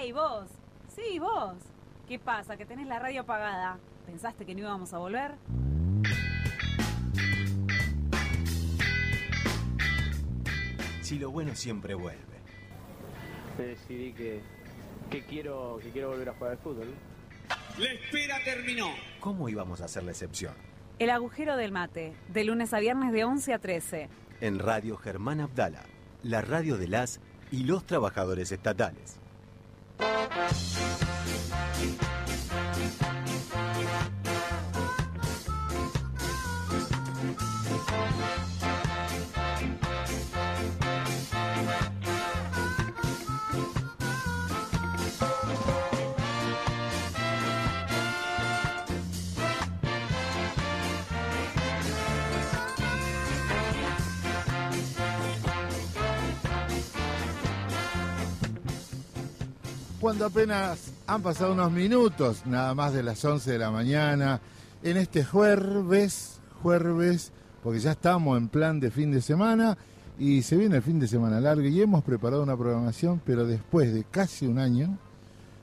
¡Ey, vos! Sí, vos. ¿Qué pasa? ¿Que tenés la radio apagada? ¿Pensaste que no íbamos a volver? Si lo bueno siempre vuelve. decidí que, que quiero que quiero volver a jugar al fútbol. La espera terminó. ¿Cómo íbamos a hacer la excepción? El agujero del mate, de lunes a viernes de 11 a 13. En Radio Germán Abdala, la radio de las y los trabajadores estatales. Apenas han pasado unos minutos, nada más de las 11 de la mañana, en este jueves, jueves, porque ya estamos en plan de fin de semana y se viene el fin de semana largo y hemos preparado una programación, pero después de casi un año,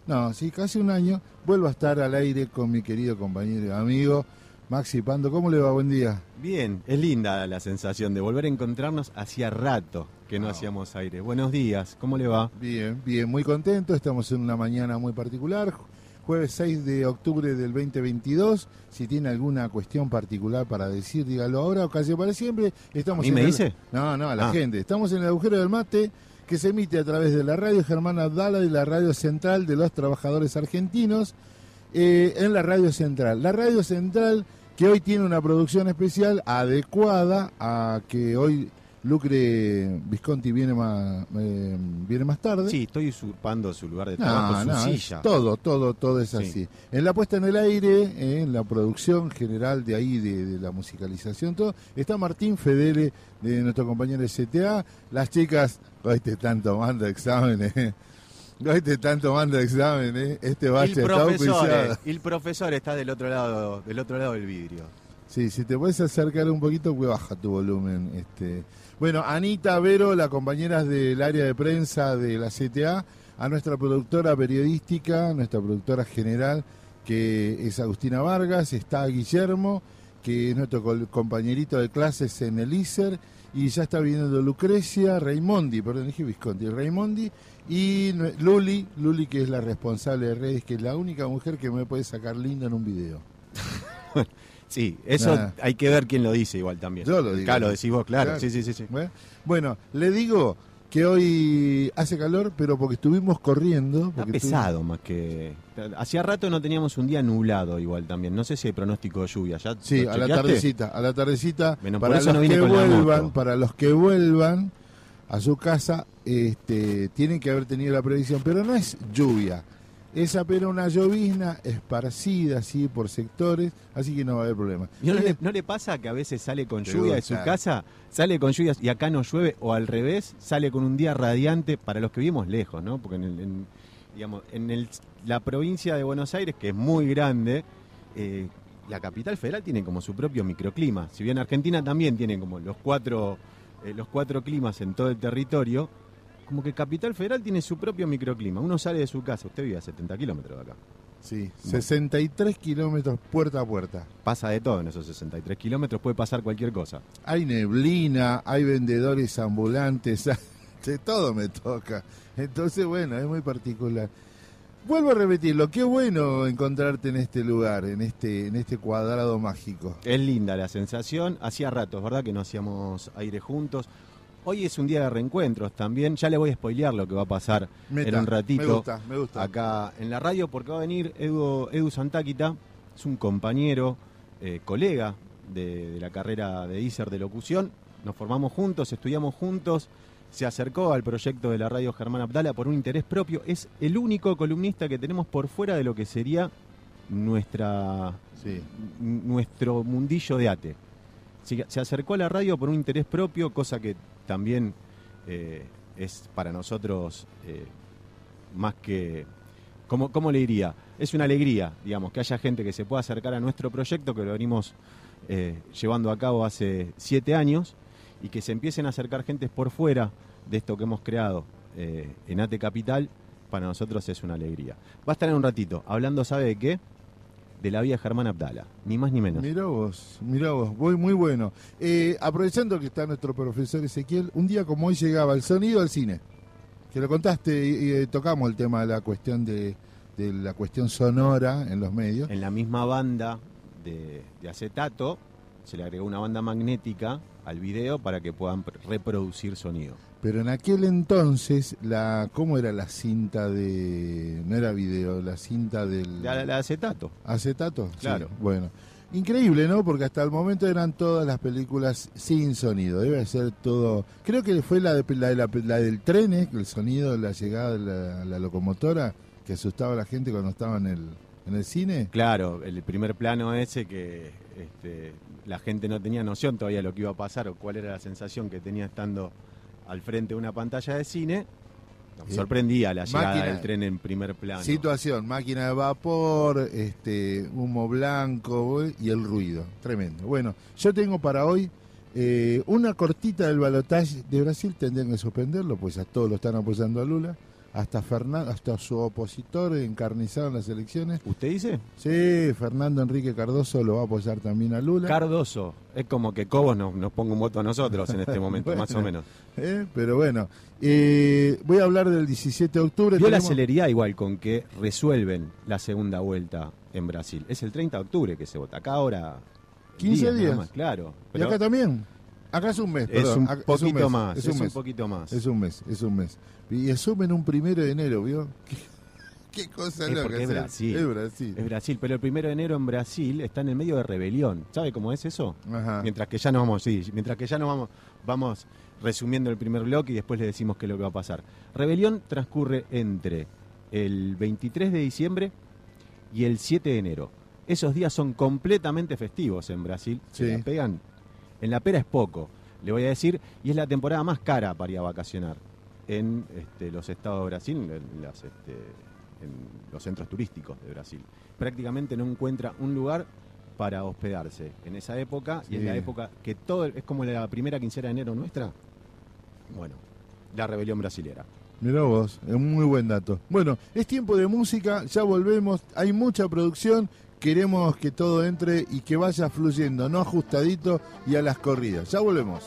no, sí, casi un año, vuelvo a estar al aire con mi querido compañero y amigo Maxi Pando. ¿Cómo le va? Buen día. Bien, es linda la sensación de volver a encontrarnos hacía rato que no, hacíamos aire. Buenos días, ¿cómo le va? Bien, bien, muy contento. Estamos en una mañana muy particular. Jueves 6 de octubre del 2022. Si tiene alguna cuestión particular para decir, dígalo ahora o casi para siempre. Estamos ¿Y me dice? No, no, a la Ah. gente. Estamos en el agujero del mate que se emite a través de la radio Germán Abdala y la radio central de los trabajadores argentinos eh, en la radio central. La radio central que hoy tiene una producción especial adecuada a que hoy Lucre Visconti viene más, eh, viene más tarde. Sí, estoy usurpando su lugar de trabajo, No, su no, silla. todo, todo, todo es Sí. así. En la puesta en el aire, eh, en la producción general de ahí, de, de la musicalización, todo, está Martín Fedele, de nuestro compañero de CTA. Las chicas, hoy te están tomando exámenes. eh. Hoy te están tomando exámenes. Este el bache está profesor, eh, el profesor está del otro lado, del otro lado del vidrio. Sí, si te puedes acercar un poquito, pues baja tu volumen. Este. Bueno, Anita Vero, la compañera del área de prensa de la CTA, a nuestra productora periodística, nuestra productora general, que es Agustina Vargas, está Guillermo, que es nuestro compañerito de clases en el ISER, y ya está viniendo Lucrecia, Raimondi, perdón, dije Visconti, Raimondi, y Luli, Luli que es la responsable de redes, que es la única mujer que me puede sacar lindo en un video. Sí, eso hay que ver quién lo dice igual también. Yo lo digo. Acá lo decís vos, claro. Claro. Sí, sí, sí, sí. Bueno, le digo que hoy hace calor, pero porque estuvimos corriendo. Está Porque pesado más que... Hacía rato no teníamos un día nublado igual también. No sé si hay pronóstico de lluvia. ¿Ya Sí, a la tardecita, a la tardecita. Bueno, para los no que vuelvan, para los que vuelvan a su casa, este, tienen que haber tenido la previsión, pero no es lluvia. Es apenas una llovizna esparcida así por sectores, así que no va a haber problema. ¿Y no, le, no le pasa que a veces sale con lluvia de su casa, sale con lluvias y acá no llueve, o al revés, sale con un día radiante para los que vivimos lejos, ¿no? Porque en, el- en, digamos, en el- la provincia de Buenos Aires, que es muy grande, eh, la capital federal tiene como su propio microclima. Si bien Argentina también tiene como los cuatro, eh, los cuatro climas en todo el territorio, como que Capital Federal tiene su propio microclima. Uno sale de su casa, usted vive a 70 kilómetros de acá. Sí, 63 kilómetros puerta a puerta. Pasa de todo en esos 63 kilómetros, puede pasar cualquier cosa. hay neblina, hay vendedores ambulantes, de todo me toca. Entonces, bueno, es muy particular. Vuelvo a repetirlo, qué bueno encontrarte en este lugar, en este, en este cuadrado mágico. Es linda la sensación. Hacía ratos, ¿verdad? Que no hacíamos aire juntos. Hoy es un día de reencuentros también. Ya le voy a spoilear lo que va a pasar Meta, en un ratito. Me gusta, me gusta. Acá en la radio, porque va a venir Edu, Edu Santáquita. Es un compañero, eh, colega de, de la carrera de ISER de locución. Nos formamos juntos, estudiamos juntos. Se acercó al proyecto de la radio Germán Abdala por un interés propio. Es el único columnista que tenemos por fuera de lo que sería nuestra Sí. nuestro mundillo de ate. Se, acercó a la radio por un interés propio, cosa que también eh, es para nosotros eh, más que... ¿cómo, ¿Cómo le diría? Es una alegría, digamos, que haya gente que se pueda acercar a nuestro proyecto, que lo venimos eh, llevando a cabo hace siete años, y que se empiecen a acercar gentes por fuera de esto que hemos creado en Ate Capital, para nosotros es una alegría. Va a estar en un ratito hablando, ¿sabe de qué? De la vida de Germán Abdala, ni más ni menos. Mirá vos, mirá vos, muy, muy bueno. Eh, aprovechando que está nuestro profesor Ezequiel, un día como hoy llegaba el sonido al cine. Que lo contaste y, y, eh, tocamos el tema de la cuestión de, de la cuestión sonora en los medios. En la misma banda de, de acetato se le agregó una banda magnética al video para que puedan pr- reproducir sonido. Pero en aquel entonces, la ¿cómo era la cinta de... no era video, la cinta del... La, la acetato. ¿Acetato? Sí, Claro. bueno. Increíble, ¿no? Porque hasta el momento eran todas las películas sin sonido. Debe ser todo... Creo que fue la, de, la, de la- la del tren, ¿eh? el sonido, la llegada de la, la locomotora, que asustaba a la gente cuando estaba en el, en el cine. Claro, el primer plano ese que este, la gente no tenía noción todavía de lo que iba a pasar o cuál era la sensación que tenía estando al frente de una pantalla de cine. Nos sorprendía la llegada máquina- del tren en primer plano. Situación, máquina de vapor, este, humo blanco ¿eh? y el ruido. Tremendo. Bueno, yo tengo para hoy eh, una cortita del balotaje de Brasil, tendrían que suspenderlo, pues a todos lo están apoyando a Lula. Hasta Fernando, hasta su opositor encarnizado en las elecciones. ¿Usted dice? Sí, Fernando Enrique Cardoso lo va a apoyar también a Lula. Cardoso. Es como que Cobos nos, nos ponga un voto a nosotros en este momento, más o menos. ¿eh? Pero bueno, eh, voy a hablar del 17 de octubre. Vio la celeridad igual con que resuelven la segunda vuelta en Brasil. Es el 30 de octubre que se vota. Acá ahora... 15 nada días. más, claro. Y acá también. Acá es un mes, es perdón. un Acá- poquito mes, más. Es Es un un mes. poquito más. Es un mes, es un mes. Y asumen un primero de enero, ¿vio? Qué, qué cosa Es loca. es. Brasil. Es Brasil. Es Brasil, pero el primero de enero en Brasil está en el medio de rebelión. ¿Sabe cómo es eso? Ajá. Mientras que ya nos vamos, sí, mientras que ya nos vamos, vamos resumiendo el primer bloque y después le decimos qué es lo que va a pasar. Rebelión transcurre entre el 23 de diciembre y el 7 de enero. Esos días son completamente festivos en Brasil. Se Sí. la pegan. En la pera es poco, le voy a decir, y es la temporada más cara para ir a vacacionar en este, los estados de Brasil, en, las, este, en los centros turísticos de Brasil. Prácticamente no encuentra un lugar para hospedarse en esa época y es la época que todo es como la primera quincena de enero nuestra. Bueno, la rebelión brasilera. Mirá vos, es un muy buen dato. Bueno, es tiempo de música, ya volvemos, hay mucha producción, queremos que todo entre y que vaya fluyendo, no ajustadito y a las corridas. Ya volvemos.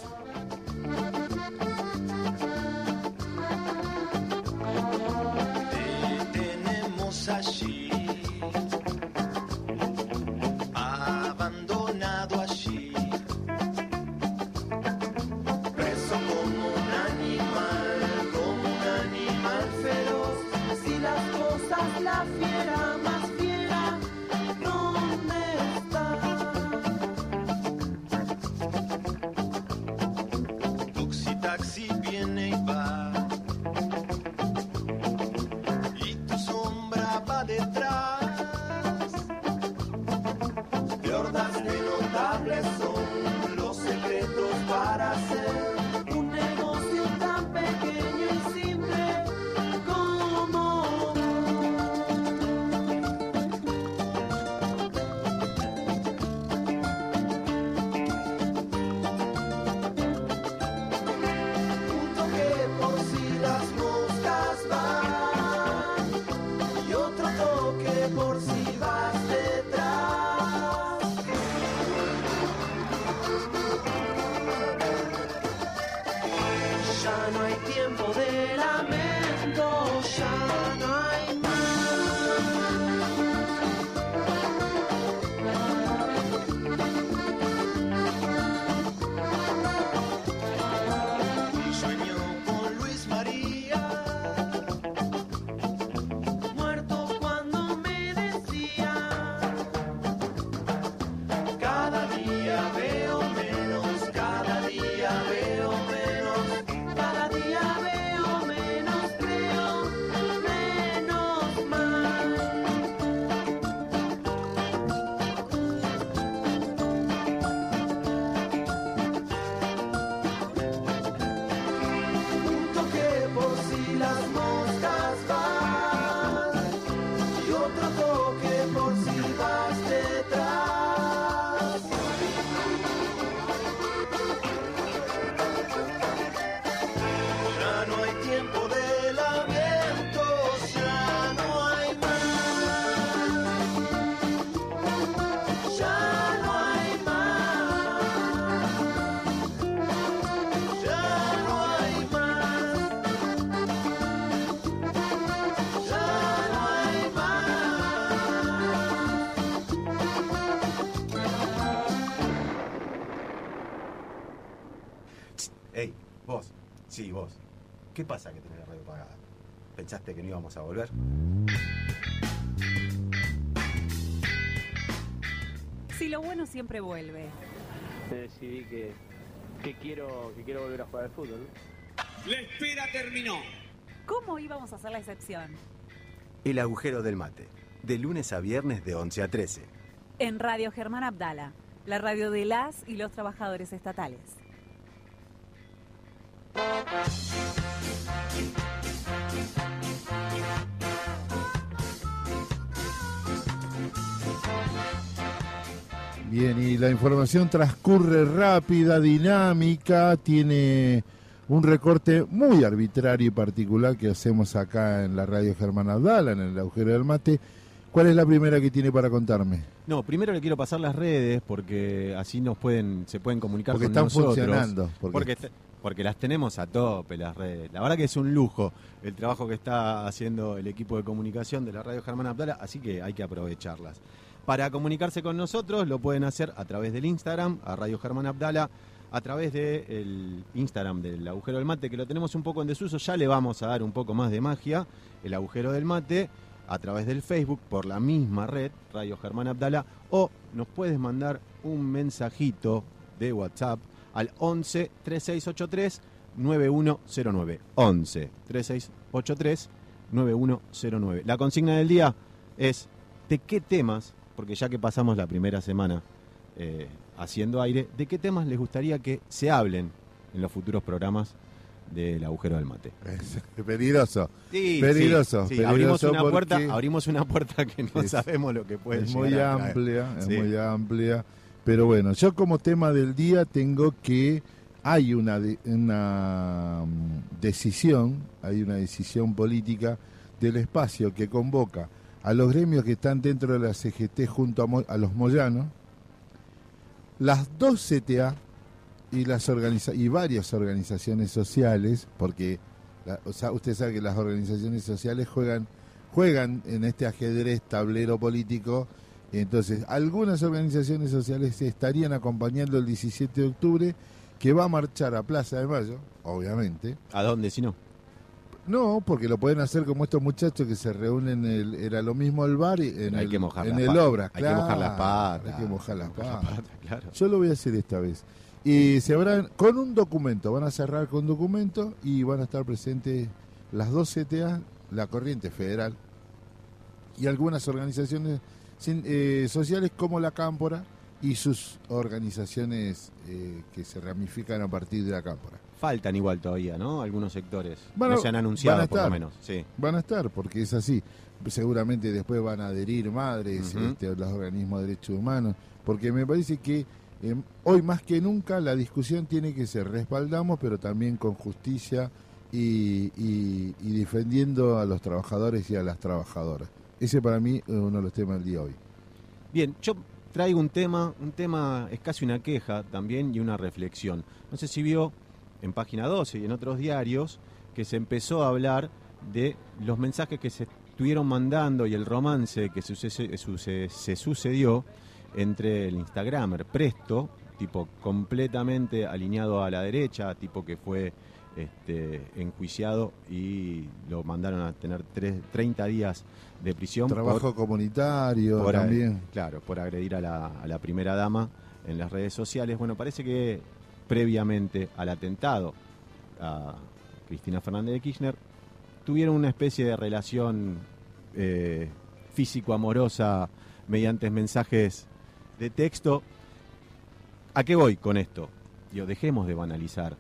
¿Pensaste que no íbamos a volver? Si lo bueno siempre vuelve. Decidí que, que quiero que quiero volver a jugar al fútbol. La espera terminó. ¿Cómo íbamos a hacer la excepción? El agujero del mate. De lunes a viernes de 11 a 13. En Radio Germán Abdala, la radio de las y los trabajadores estatales. Bien, y la información transcurre rápida, dinámica, tiene un recorte muy arbitrario y particular que hacemos acá en la radio Germán Abdala, en el agujero del mate. ¿Cuál es la primera que tiene para contarme? No, primero le quiero pasar las redes porque así nos pueden, se pueden comunicar Porque con están nosotros. funcionando. Porque, Porque, est- porque las tenemos a tope las redes. La verdad que es un lujo el trabajo que está haciendo el equipo de comunicación de la Radio Germán Abdala, así que hay que aprovecharlas. Para comunicarse con nosotros lo pueden hacer a través del Instagram, a Radio Germán Abdala, a través del Instagram del agujero del mate, que lo tenemos un poco en desuso, ya le vamos a dar un poco más de magia, el agujero del mate, a través del Facebook, por la misma red, Radio Germán Abdala, o nos puedes mandar un mensajito de WhatsApp al 11 3683 9109. 11 3683 9109. La consigna del día es de qué temas, porque ya que pasamos la primera semana eh, haciendo aire, de qué temas les gustaría que se hablen en los futuros programas del agujero del mate. Es peligroso. Sí, Peligroso, sí, sí. Abrimos, una puerta, abrimos una puerta que no es- sabemos lo que puede es muy a amplia, es muy amplia. Pero bueno, yo como tema del día tengo que hay una, de- una mm, decisión, hay una decisión política del espacio que convoca a los gremios que están dentro de la CGT junto a, Mo- a los Moyanos, las dos CTA y las organiza y varias organizaciones sociales, porque o sea, usted sabe que las organizaciones sociales juegan juegan en este ajedrez tablero político. Entonces, algunas organizaciones sociales estarían acompañando el 17 de octubre, que va a marchar a Plaza de Mayo, obviamente. ¿A dónde si no? No, porque lo pueden hacer como estos muchachos que se reúnen, en el, era lo mismo el bar y en hay el, que mojar en las el obra. Hay que mojar las claro, patas. Hay que mojar las patas, claro. Yo lo voy a hacer esta vez. Y se habrán, con un documento, van a cerrar con documento y van a estar presentes las dos CTA, la Corriente Federal y algunas organizaciones sin- eh, sociales como la Cámpora y sus organizaciones eh, que se ramifican a partir de la Cámpora. Faltan igual todavía, ¿no? Algunos sectores. Bueno, no se han anunciado por lo menos. Sí. Van a estar, porque es así. Seguramente después van a adherir madres, Ujú. este, los organismos de derechos humanos, porque me parece que eh, hoy más que nunca la discusión tiene que ser respaldamos, pero también con justicia y, y- y defendiendo a los trabajadores y a las trabajadoras. Ese para mí es uno de los temas del día hoy. Bien, yo traigo un tema, un tema es casi una queja también y una reflexión. No sé si vio en página 12 y en otros diarios que se empezó a hablar de los mensajes que se estuvieron mandando y el romance que se sucedió entre el Instagramer Presto, tipo completamente alineado a la derecha, tipo que fue este, enjuiciado y lo mandaron a tener tres- 30 días de prisión por- Trabajo comunitario por también. Claro, por agredir a la, a la primera dama en las redes sociales. Bueno, parece que previamente al atentado a Cristina Fernández de Kirchner tuvieron una especie de relación eh, físico-amorosa mediante mensajes de texto. ¿A qué voy con esto? Digo, dejemos de banalizar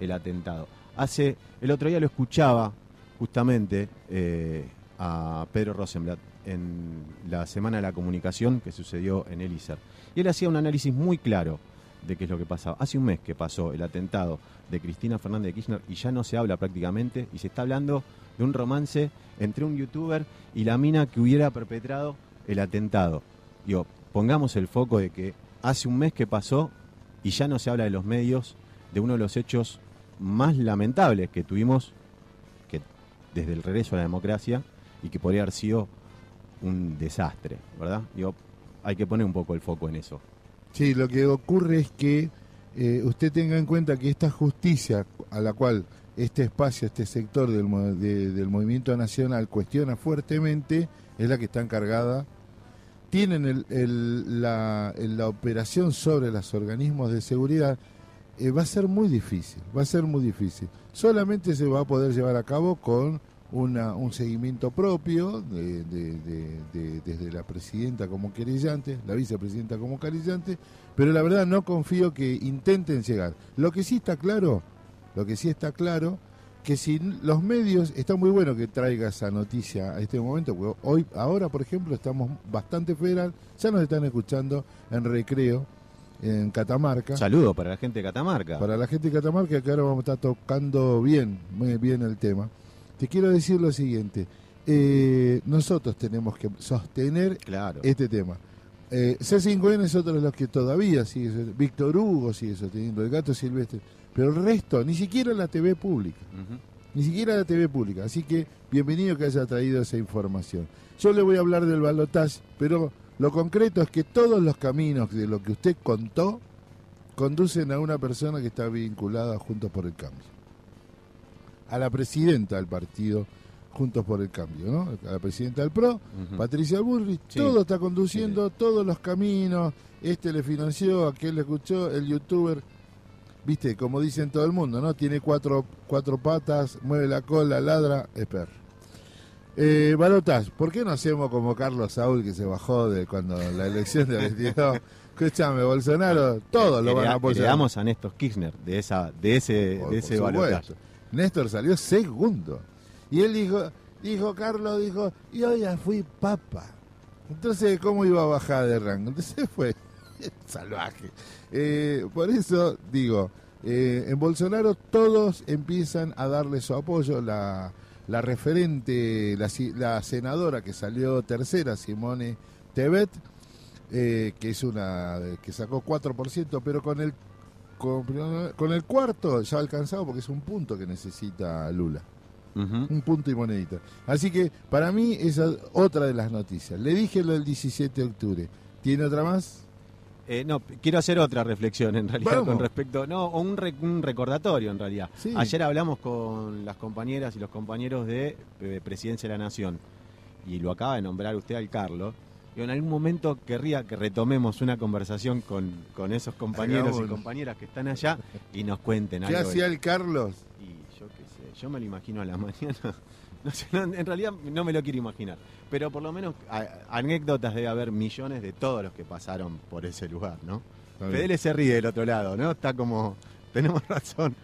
el atentado. Hace, el otro día lo escuchaba justamente eh, a Pedro Rosenblatt en la Semana de la Comunicación que sucedió en el ISER. Y él hacía un análisis muy claro de qué es lo que pasaba. Hace un mes que pasó el atentado de Cristina Fernández de Kirchner y ya no se habla prácticamente y se está hablando de un romance entre un youtuber y la mina que hubiera perpetrado el atentado. Digo, pongamos el foco de que hace un mes que pasó y ya no se habla de los medios de uno de los hechos más lamentables que tuvimos que desde el regreso a la democracia y que podría haber sido un desastre, ¿verdad? Digo, hay que poner un poco el foco en eso. Sí, lo que ocurre es que eh, usted tenga en cuenta que esta justicia a la cual este espacio, este sector del, de- del movimiento nacional cuestiona fuertemente, es la que está encargada. Tienen el- el- la, la operación sobre los organismos de seguridad, eh, va a ser muy difícil, va a ser muy difícil. Solamente se va a poder llevar a cabo con una, un seguimiento propio de- de- de- de- desde la presidenta como querellante, la vicepresidenta como querellante, pero la verdad no confío que intenten llegar. Lo que sí está claro, lo que sí está claro, que si los medios, está muy bueno que traiga esa noticia a este momento, porque hoy, ahora por ejemplo, estamos bastante federal, ya nos están escuchando en recreo, en Catamarca. Saludo para la gente de Catamarca. Para la gente de Catamarca, que ahora vamos a estar tocando bien, muy bien el tema. Te quiero decir lo siguiente. eh, nosotros tenemos que sostener Claro. este tema. Eh, C5N es otro de los que todavía sigue, sosteniendo. Víctor Hugo sigue sosteniendo, el gato silvestre, pero el resto, ni siquiera la TV pública, ni siquiera la TV pública. Así que bienvenido que haya traído esa información. Yo le voy a hablar del balotaje, pero lo concreto es que todos los caminos de lo que usted contó conducen a una persona que está vinculada a Juntos por el Cambio. A la presidenta del partido Juntos por el Cambio, ¿no? A la presidenta del PRO. Patricia Sí. todo está conduciendo, todos los caminos, este le financió, aquel le escuchó, el youtuber, viste, como dicen todo el mundo, ¿no? Tiene cuatro, cuatro patas, mueve la cola, ladra, es perro. Eh, Balotas, ¿por qué no hacemos como Carlos Saúl que se bajó de cuando la elección de 22? Escúchame, Bolsonaro, todos lo van a apoyar. heredamos a Néstor Kirchner de esa de ese Por- de ese balotaje. Néstor salió segundo. Y él dijo, dijo Carlos, dijo, y hoy ya fui papa. Entonces, ¿cómo iba a bajar de rango? Entonces fue salvaje. Eh, por eso digo, eh, en Bolsonaro todos empiezan a darle su apoyo. La, referente, la senadora que salió tercera, Simone Tebet, eh, que es una que sacó 4%, pero con el con, con el cuarto ya alcanzado porque es un punto que necesita Lula. Un punto y monedita. Así que para mí esa es otra de las noticias. Le dije lo del 17 de octubre. ¿Tiene otra más? Eh, no, quiero hacer otra reflexión en realidad Vamos. con respecto, no, un, un recordatorio en realidad. Sí. Ayer hablamos con las compañeras y los compañeros de eh, Presidencia de la Nación y lo acaba de nombrar usted al Carlos. Y en algún momento querría que retomemos una conversación con, con esos compañeros y compañeras que están allá y nos cuenten ¿Qué algo. de- hacía el Carlos? Y yo qué sé, yo me lo imagino a la mañana. No sé, no, en realidad no me lo quiero imaginar. Pero por lo menos a- anécdotas debe haber millones de todos los que pasaron por ese lugar, ¿no? Fedele se ríe del otro lado, ¿no? Está como, tenemos razón.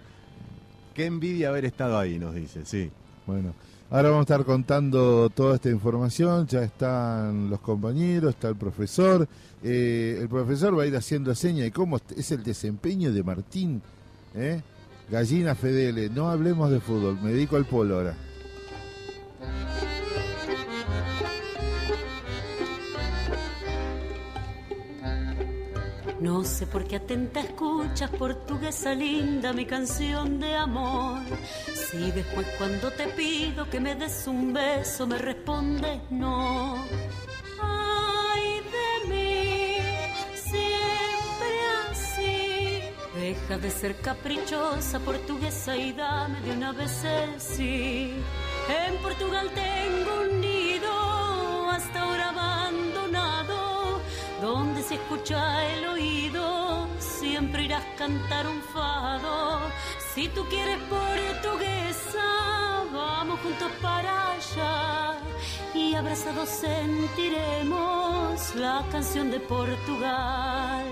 Qué envidia haber estado ahí, nos dice, sí. Bueno, ahora vamos a estar contando toda esta información. Ya están los compañeros, está el profesor. Eh, el profesor va a ir haciendo seña y cómo es el desempeño de Martín. ¿eh? Gallina Fedele, no hablemos de fútbol, me dedico al polo ahora. No sé por qué atenta escuchas portuguesa linda mi canción de amor. Si después cuando te pido que me des un beso me respondes no. Ay de mí, siempre así. Deja de ser caprichosa portuguesa y dame de una vez el sí. En Portugal tengo un nido donde se escucha el oído, siempre irás a cantar un fado. Si tú quieres portuguesa, vamos juntos para allá y abrazados sentiremos la canción de Portugal.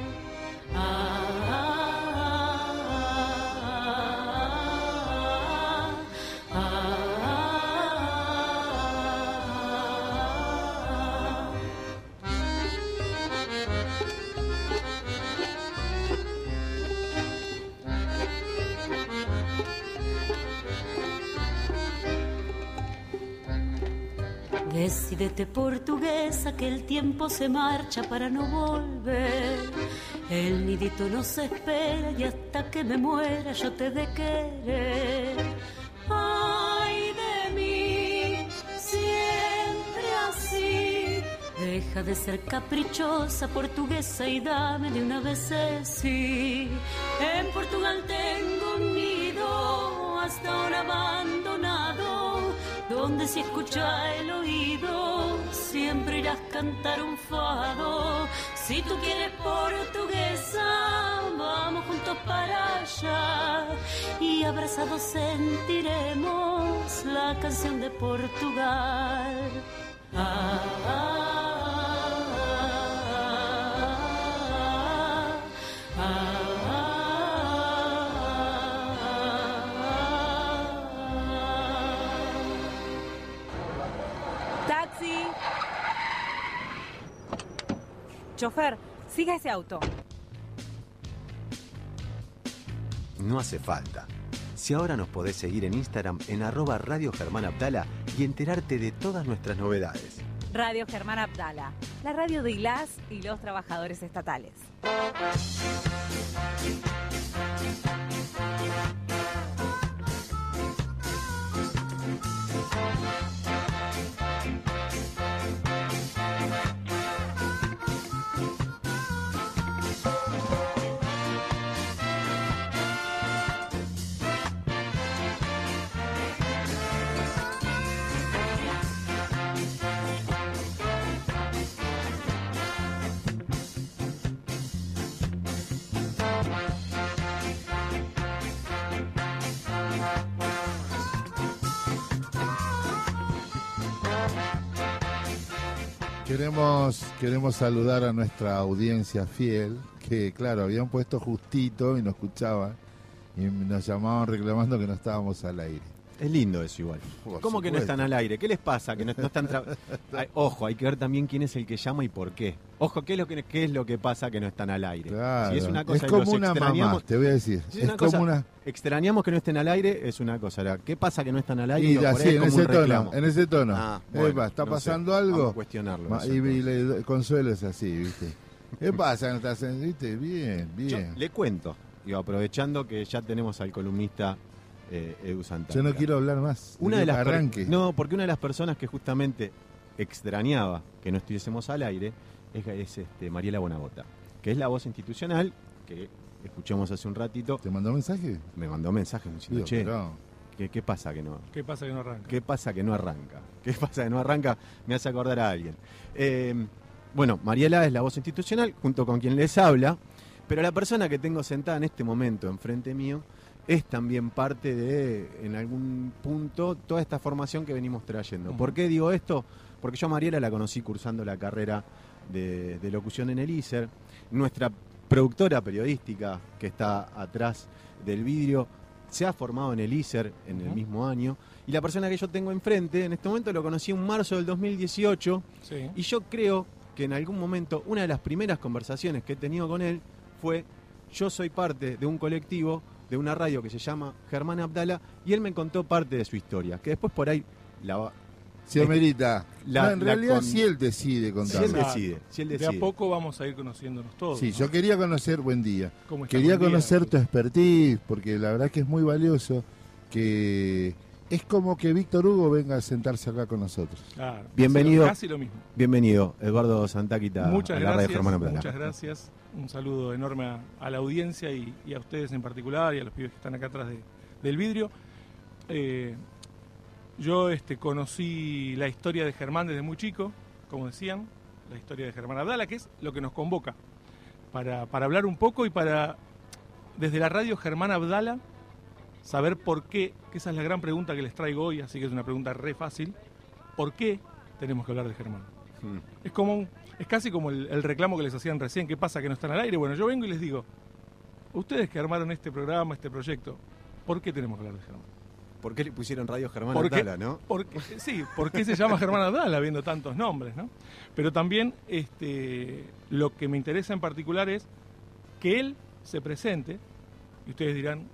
Decídete portuguesa que el tiempo se marcha para no volver. El nidito no se espera y hasta que me muera yo te de querer. Ay de mí, siempre así. Deja de ser caprichosa, portuguesa y dame de una vez sí. En Portugal tengo donde si escucha el oído, siempre irás a cantar un fado. Si tú quieres portuguesa, vamos juntos para allá y abrazados sentiremos la canción de Portugal. Ah, ah, Chofer, siga ese auto. No hace falta. Si ahora nos podés seguir en Instagram en arroba Radio Germán Abdala y enterarte de todas nuestras novedades. Radio Germán Abdala, la radio de ILAS y los trabajadores estatales. Queremos, queremos saludar a nuestra audiencia fiel, que claro, habían puesto justito y nos escuchaban y nos llamaban reclamando que no estábamos al aire. Es lindo eso igual. Por ¿Cómo que no están al aire? ¿Qué les pasa? Que no, no están tra- Ay, ojo, hay que ver también quién es el que llama y por qué. Ojo, ¿qué es lo que, qué es lo que pasa que no están al aire? Claro. Si es una cosa y como una mamá, extrañamos- te voy a decir. si Es, una como cosa- una... Extrañamos que no estén al aire, es una cosa. ¿Qué pasa que no están al aire? Y es en ese tono, en ese tono. Ah, Epa, ¿está no sé. pasando Vamos algo? a cuestionarlo. Ma- y, y le- Consuelo es así, ¿viste? ¿Qué pasa? ¿No estás en- ¿Viste? Bien, Yo bien. le cuento, digo, aprovechando que ya tenemos al columnista eh, Edu Santana. Yo no quiero hablar más. Una de las arranque. No, porque una de las personas que justamente extrañaba que no estuviésemos al aire es, es, este, Mariela Bonagota, que es la voz institucional que escuchamos hace un ratito. ¿Te mandó mensaje? Me mandó mensajes diciendo, Digo, che, pero- ¿qué, qué pasa que no? ¿Qué pasa que no arranca? ¿Qué pasa que no arranca? ¿Qué pasa que no arranca? Me hace acordar a alguien. Eh, bueno, Mariela es la voz institucional, junto con quien les habla, pero la persona que tengo sentada en este momento enfrente mío es también parte de, en algún punto, toda esta formación que venimos trayendo. ¿Por qué digo esto? Porque yo a Mariela la conocí cursando la carrera de, de locución en el ISER. Nuestra productora periodística que está atrás del vidrio se ha formado en el ISER en el mismo año. Y la persona que yo tengo enfrente, en este momento lo conocí en marzo del 2018. Sí. Y yo creo que en algún momento, una de las primeras conversaciones que he tenido con él fue, yo soy parte de un colectivo, de una radio que se llama Germán Abdala, y él me contó parte de su historia, que después por ahí la va... Si amerita. La- No, en la realidad, con- si él decide Si él contarlo. decide, si él De decide. a poco vamos a ir conociéndonos todos. Sí, ¿no? yo quería conocer, buen día. ¿Cómo está? Quería Buen día. conocer tu expertise, porque la verdad que es muy valioso, que es como que Víctor Hugo venga a sentarse acá con nosotros. Claro, Bienvenido. Casi lo mismo. Bienvenido, Eduardo Santaquita, Muchas a la radio gracias. Germán Abdala. Muchas gracias. Un saludo enorme a, a la audiencia y, y a ustedes en particular y a los pibes que están acá atrás de- del vidrio. Eh, yo este, conocí la historia de Germán desde muy chico, como decían, la historia de Germán Abdala, que es lo que nos convoca para, para hablar un poco y para, desde la radio Germán Abdala, saber por qué, que esa es la gran pregunta que les traigo hoy, así que es una pregunta re fácil, ¿por qué tenemos que hablar de Germán? Mm. Es como un- es casi como el, el reclamo que les hacían recién, ¿qué pasa que no están al aire? Bueno, yo vengo y les digo, ustedes que armaron este programa, este proyecto, ¿por qué tenemos que hablar de Germán? ¿Por qué le pusieron Radio Germán. Abdala, no? Porque, sí, ¿por qué se llama Germán Abdala habiendo tantos nombres, no? Pero también este, lo que me interesa en particular es que él se presente, y ustedes dirán,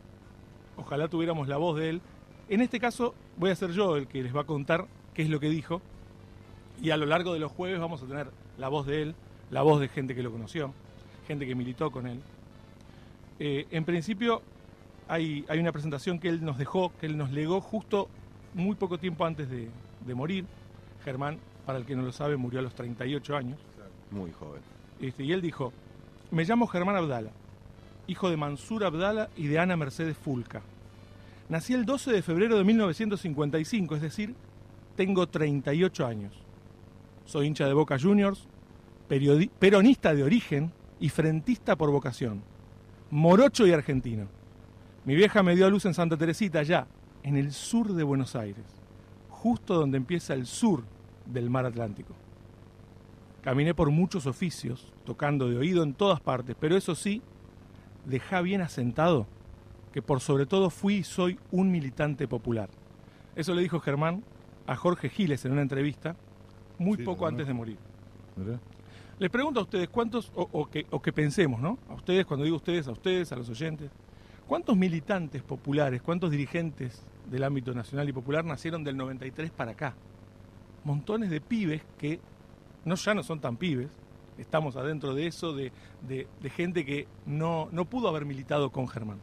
ojalá tuviéramos la voz de él. En este caso voy a ser yo el que les va a contar qué es lo que dijo, y a lo largo de los jueves vamos a tener la voz de él, la voz de gente que lo conoció, gente que militó con él. Eh, en principio hay, hay una presentación que él nos dejó, que él nos legó justo muy poco tiempo antes de, de morir. Germán, para el que no lo sabe, murió a los 38 años. Muy joven. Este, y él dijo, me llamo Germán Abdala, hijo de Mansur Abdala y de Ana Mercedes Fulca. Nací el 12 de febrero de 1955, es decir, tengo 38 años. Soy hincha de Boca Juniors, peronista de origen y frentista por vocación. Morocho y argentino. Mi vieja me dio a luz en Santa Teresita, allá, en el sur de Buenos Aires, justo donde empieza el sur del mar Atlántico. Caminé por muchos oficios, tocando de oído en todas partes, pero eso sí, dejá bien asentado que por sobre todo fui y soy un militante popular. Eso le dijo Germán a Jorge Giles en una entrevista muy Sí, poco antes de morir. ¿Verdad? Les pregunto a ustedes cuántos, o, o que, o que pensemos, ¿no? A ustedes, cuando digo ustedes, a ustedes, a los oyentes, ¿cuántos militantes populares, cuántos dirigentes del ámbito nacional y popular nacieron del 93 para acá? Montones de pibes que no ya no son tan pibes, estamos adentro de eso, de, de- de gente que no, no pudo haber militado con Germán.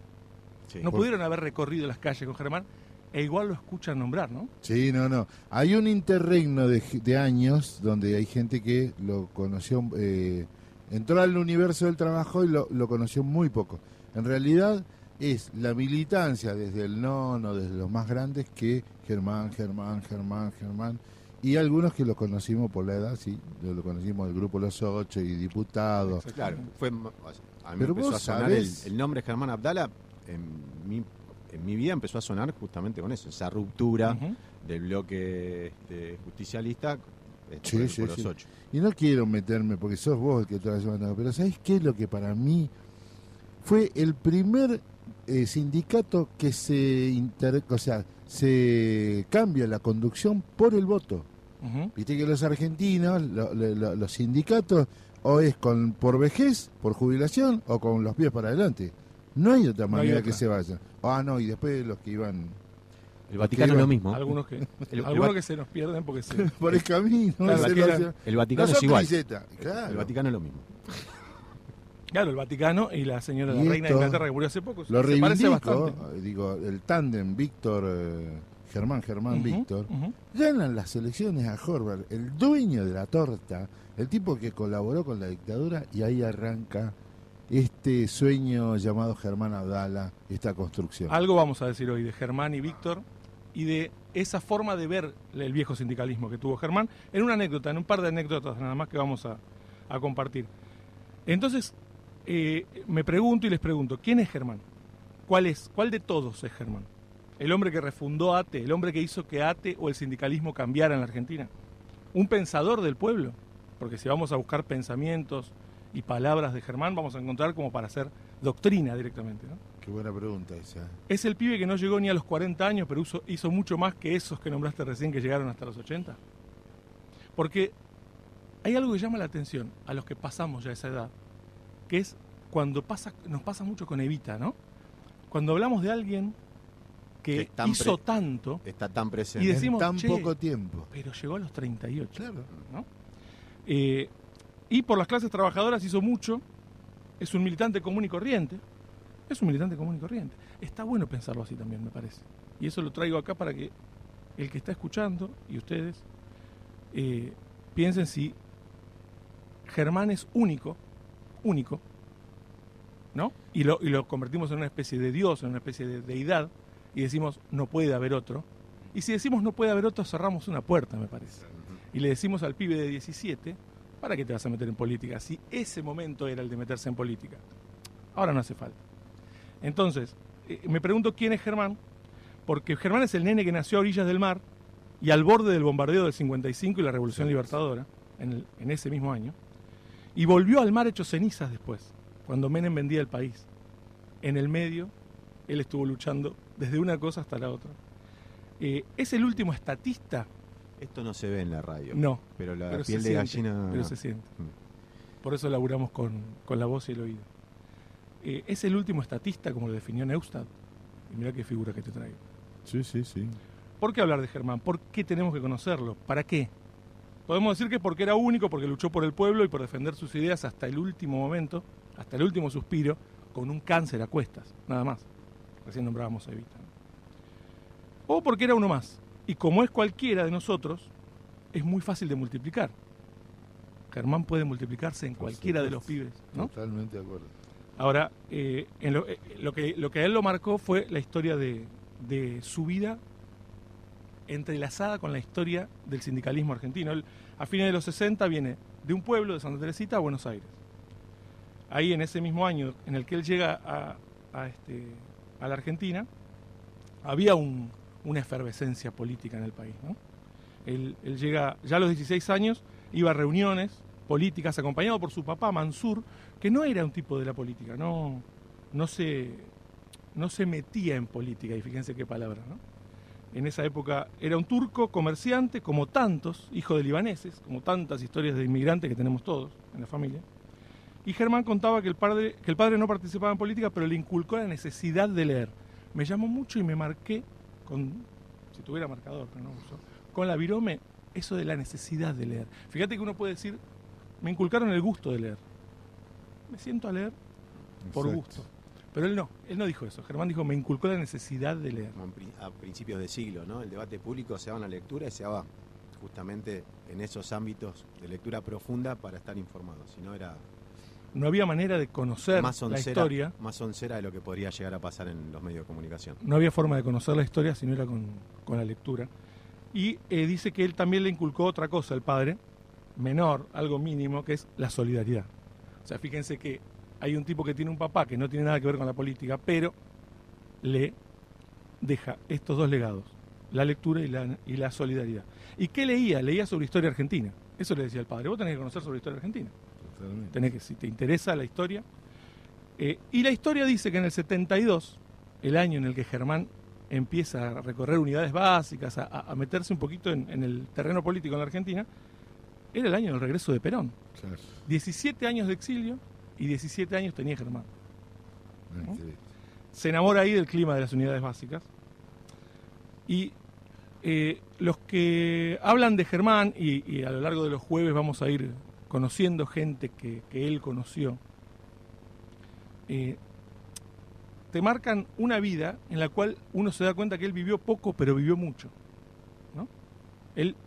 Sí. No Por- pudieron haber recorrido las calles con Germán, e igual lo escuchan nombrar, ¿no? Sí, no, no. Hay un interregno de, de años donde hay gente que lo conoció, eh, entró al universo del trabajo y lo, lo conoció muy poco. En realidad es la militancia desde el nono, desde los más grandes, que Germán, Germán, Germán, Germán. Y algunos que lo conocimos por la edad, sí, lo, conocimos del grupo Los Ocho y diputados. Claro, fue, a mí me Pero empezó vos a sonar el, el nombre Germán Abdala. En mi, en mi vida empezó a sonar justamente con eso, esa ruptura del bloque este, justicialista este, Sí, por, sí, por los sí. ocho. Y no quiero meterme, porque sos vos el que te lo has mandado, pero ¿sabés qué es lo que para mí fue el primer eh, sindicato que se, inter- o sea, se cambia la conducción por el voto? Viste que los argentinos, lo- lo- lo- los sindicatos, o es con por vejez, por jubilación, o con los pies para adelante. No hay otra No hay manera otra. que se vayan. Ah, no, y después los que iban El Vaticano es lo mismo. Algunos que, El- algunos el- que se nos pierden porque se, por el camino. Claro, se lo El Vaticano No es igual. claro. El Vaticano es lo mismo. Claro, el Vaticano y la señora, la reina de Inglaterra que murió hace poco. Lo se parece bastante. digo, el tándem Víctor, eh, Germán, Germán, Víctor, ganan las elecciones a Horvath, el dueño de la torta, el tipo que colaboró con la dictadura, y ahí arranca este sueño llamado Germán Abdala, esta construcción. Algo vamos a decir hoy de Germán y Víctor y de esa forma de ver el viejo sindicalismo que tuvo Germán en una anécdota, en un par de anécdotas nada más que vamos a, compartir. Entonces, eh, me pregunto y les pregunto, ¿quién es Germán? ¿Cuál es? ¿Cuál de todos es Germán? ¿El hombre que refundó ATE? ¿El hombre que hizo que ATE o el sindicalismo cambiara en la Argentina? ¿Un pensador del pueblo? Porque si vamos a buscar pensamientos y palabras de Germán, vamos a encontrar como para hacer doctrina directamente, ¿no? Qué buena pregunta esa. ¿Es el pibe que no llegó ni a los 40 años, pero hizo, hizo mucho más que esos que nombraste recién que llegaron hasta los 80? Porque hay algo que llama la atención a los que pasamos ya esa edad, que es cuando pasa, nos pasa mucho con Evita, ¿no? Cuando hablamos de alguien que, tan hizo tanto, Está tan presente. Y decimos, en tan "Che". poco tiempo. pero llegó a los 38. Claro. ¿no? Eh, y por las clases trabajadoras hizo mucho, es un militante común y corriente, es un militante común y corriente. Está bueno pensarlo así también, me parece. Y eso lo traigo acá para que el que está escuchando y ustedes eh, piensen si Germán es único, único, ¿no? Y lo, y lo convertimos en una especie de Dios, en una especie de deidad, y decimos, no puede haber otro. Y si decimos no puede haber otro, cerramos una puerta, me parece. Y le decimos al pibe de 17, ¿para qué te vas a meter en política? Si ese momento era el de meterse en política. Ahora no hace falta. Entonces, eh, me pregunto quién es Germán, porque Germán es el nene que nació a orillas del mar y al borde del bombardeo del 55 y la Revolución Libertadora, en, el- en ese mismo año, y volvió al mar hecho cenizas después, cuando Menem vendía el país. En el medio, él estuvo luchando desde una cosa hasta la otra. Eh, ¿Es el último estatista? Esto no se ve en la radio. No. Pero la pero piel de siente, gallina. Pero se siente. Mm. Por eso laburamos con, con la voz y el oído. Eh, ¿Es el último estatista, como lo definió Neustadt? Y mira qué figura que te traigo. Sí, sí, sí. ¿Por qué hablar de Germán? ¿Por qué tenemos que conocerlo? ¿Para qué? Podemos decir que es porque era único, porque luchó por el pueblo y por defender sus ideas hasta el último momento, hasta el último suspiro, con un cáncer a cuestas, nada más. Recién nombrábamos a Evita. O porque era uno más. Y como es cualquiera de nosotros, es muy fácil de multiplicar. Germán puede multiplicarse en cualquiera de los pibes, ¿no? Totalmente de acuerdo. Ahora, eh, en lo, eh, lo que, lo que a él lo marcó fue la historia de, de su vida entrelazada con la historia del sindicalismo argentino. Él, a fines de los 60 viene de un pueblo de Santa Teresita a Buenos Aires. Ahí en ese mismo año en el que él llega a, a este, a la Argentina, había un- una efervescencia política en el país. ¿no? Él, él llega ya a los 16 años, iba a reuniones políticas acompañado por su papá Mansur, que no era un tipo de la política, no, no, se, no se metía en política, y fíjense qué palabra, ¿no? En esa época era un turco comerciante, como tantos, hijo de libaneses, como tantas historias de inmigrantes que tenemos todos en la familia. Y Germán contaba que el padre, que el padre no participaba en política, pero le inculcó la necesidad de leer. Me llamó mucho y me marqué con, si tuviera marcador, pero no uso, con la virome, eso de la necesidad de leer. Fíjate que uno puede decir, me inculcaron el gusto de leer. Me siento a leer por Exacto. gusto. Pero él no, él no dijo eso. Germán dijo, me inculcó la necesidad de leer. A principios de siglo, ¿no? El debate público se daba en la lectura y se daba justamente en esos ámbitos de lectura profunda para estar informado. Si no era No había manera de conocer más la historia, más oncera de lo que podría llegar a pasar en los medios de comunicación. no había forma de conocer la historia si no era con, con la lectura. Y eh, dice que él también le inculcó otra cosa, el padre, menor, algo mínimo, que es la solidaridad. O sea, fíjense que hay un tipo que tiene un papá que no tiene nada que ver con la política, pero le deja estos dos legados, la lectura y la, y la solidaridad. ¿Y qué leía? Leía sobre historia argentina. Eso le decía el padre. Vos tenés que conocer sobre historia argentina. Tenés que, si te interesa la historia. Eh, y la historia dice que en el 72, el año en el que Germán empieza a recorrer unidades básicas, a, meterse un poquito en, en el terreno político en la Argentina, era el año del regreso de Perón. Claro. 17 años de exilio y 17 años tenía Germán. Increíble. Se enamora ahí del clima de las unidades básicas. Y eh, los que hablan de Germán, y, y a lo largo de los jueves vamos a ir conociendo gente que, que él conoció, eh, te marcan una vida en la cual uno se da cuenta que él vivió poco, pero vivió mucho. ¿no? Él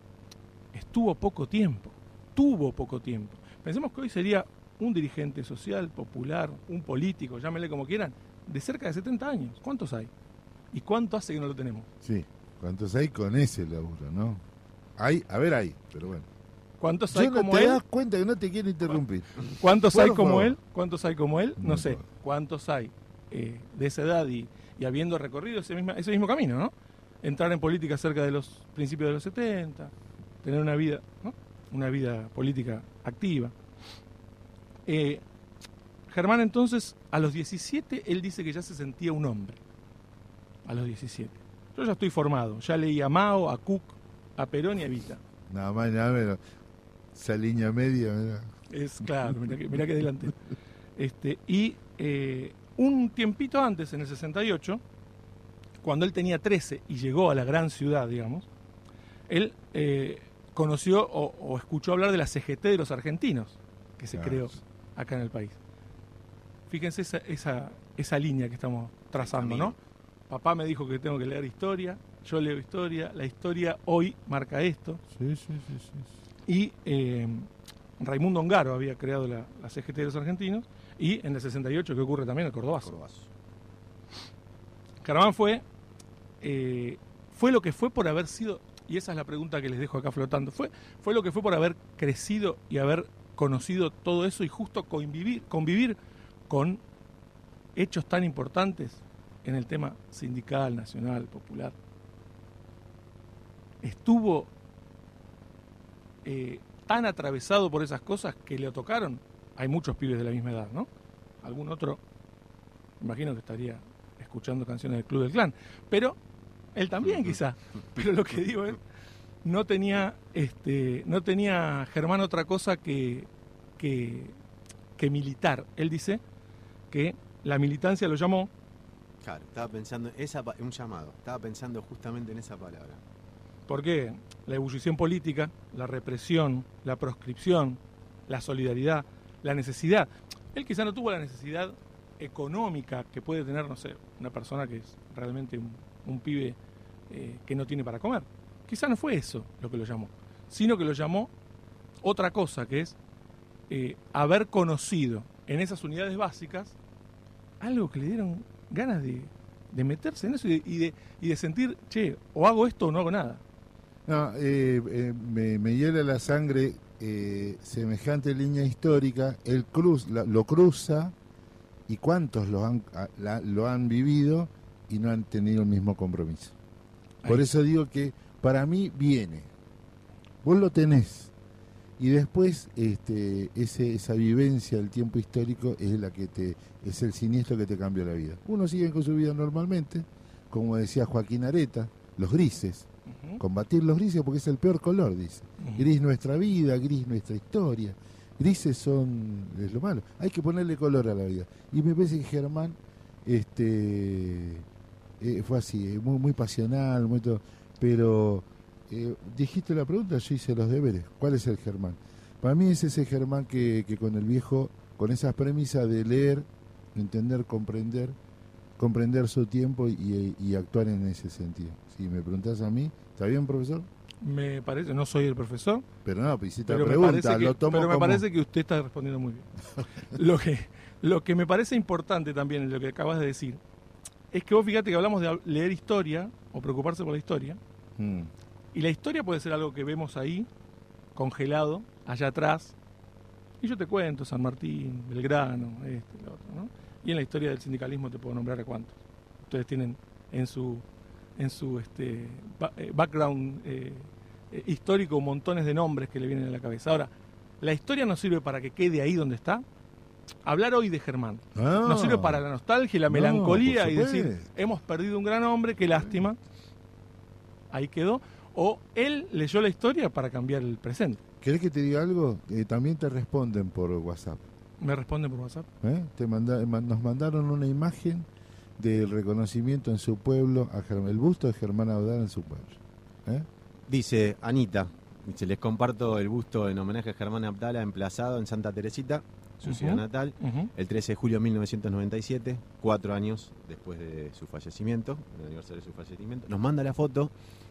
estuvo poco tiempo, tuvo poco tiempo. Pensemos que hoy sería un dirigente social, popular, un político, llámenle como quieran, de cerca de 70 años. ¿Cuántos hay? ¿Y cuánto hace que no lo tenemos? Sí. ¿Cuántos hay con ese laburo, no? Hay, a ver, hay, pero bueno. ¿Cuántos hay no como te él? das cuenta que no te quiero interrumpir. ¿Cuántos hay como favor. él? ¿Cuántos hay como él? No Por sé. ¿Cuántos hay eh, de esa edad y, y habiendo recorrido ese, misma, ese mismo camino, ¿no? Entrar en política cerca de los principios de los 70, tener una vida, ¿no? Una vida política activa. Eh, Germán entonces, a los 17, él dice que ya se sentía un hombre. A los 17. Yo ya estoy formado, ya leí a Mao, a Cook, a Perón y a Evita. Nada más, nada menos. Esa línea media, mira. Es claro, mira que, mirá que delante. Este, y eh, un tiempito antes, en el 68, cuando él tenía 13 y llegó a la gran ciudad, digamos, él eh, conoció o, o escuchó hablar de la CGT de los argentinos, que se Claro. creó acá en el país. Fíjense esa, esa, esa línea que estamos trazando, ¿no? Papá me dijo que tengo que leer historia, yo leo historia, la historia hoy marca esto. Sí, sí, sí, sí. Y eh, Raimundo Ongaro había creado la, la CGT de los argentinos. Y en el 68, que ocurre también el Cordobazo. Cordobazo. Germán fue, eh, fue lo que fue por haber sido, y esa es la pregunta que les dejo acá flotando, fue, fue lo que fue por haber crecido y haber conocido todo eso y justo convivir, convivir con hechos tan importantes en el tema sindical, nacional, popular. Estuvo eh, tan atravesado por esas cosas que le tocaron. Hay muchos pibes de la misma edad, ¿no? Algún otro, imagino que estaría escuchando canciones del Club del Clan. Pero él también quizá. Pero lo que digo es, no tenía, este, no tenía Germán otra cosa que, que, que militar. Él dice que la militancia lo llamó Claro, estaba pensando, esa, un llamado, estaba pensando justamente en esa palabra. Porque la ebullición política, la represión, la proscripción, la solidaridad, la necesidad. Él quizá no tuvo la necesidad económica que puede tener, no sé, una persona que es realmente un, pibe eh, que no tiene para comer. Quizá no fue eso lo que lo llamó, sino que lo llamó otra cosa, que es eh, haber conocido en esas unidades básicas algo que le dieron ganas de, meterse en eso y, de, y de sentir, che, o hago esto o no hago nada. No, eh, eh, me, me hiela la sangre eh, semejante línea histórica, él cruz, la- lo cruza y cuántos lo han, a- la- lo han vivido y no han tenido el mismo compromiso. Por Ahí. eso digo que para mí viene, vos lo tenés y después este, ese, esa vivencia del tiempo histórico es la que te es el siniestro que te cambia la vida. Uno sigue con su vida normalmente, como decía Joaquín Areta, los grises, Combatir los grises porque es el peor color, dice. Gris nuestra vida, gris nuestra historia. Grises son es lo malo. Hay que ponerle color a la vida. Y me parece que Germán este eh, fue así, eh, muy muy pasional, muy todo, pero eh, dijiste la pregunta, yo hice los deberes. ¿Cuál es el Germán? Para mí es ese Germán que, que con el viejo, con esas premisas de leer, entender, comprender, comprender su tiempo y, y actuar en ese sentido. Si me preguntás a mí, ¿está bien, profesor? Me parece, no soy el profesor, Pero no, pues hiciste pero, la pregunta, que, lo tomo pero me como... parece que usted está respondiendo muy bien. lo, que, lo que me parece importante también en lo que acabas de decir es que vos fíjate que hablamos de leer historia o preocuparse por la historia, Mm, y la historia puede ser algo que vemos ahí, congelado, allá atrás, y yo te cuento San Martín, Belgrano, este, lo otro, ¿no? Y en la historia del sindicalismo te puedo nombrar a cuántos. Ustedes tienen en su en su este eh, background eh, eh, histórico montones de nombres que le vienen a la cabeza. Ahora, la historia nos sirve para que quede ahí donde está. Hablar hoy de Germán Ah, nos sirve para la nostalgia y la melancolía y decir, hemos perdido un gran hombre, qué lástima. Ahí quedó. O él leyó la historia para cambiar el presente. ¿Querés que te diga algo? Eh, también te responden por WhatsApp. Me responde por WhatsApp. ¿eh? Te manda- nos mandaron una imagen del reconocimiento en su pueblo, a Germán, el busto de Germán Audal en su pueblo. ¿eh? Dice Anita, dice, les comparto el busto en homenaje a Germán Abdala emplazado en Santa Teresita, su ciudad natal, el 13 de julio de 1997, cuatro años después de su fallecimiento, el aniversario de su fallecimiento. Nos manda la foto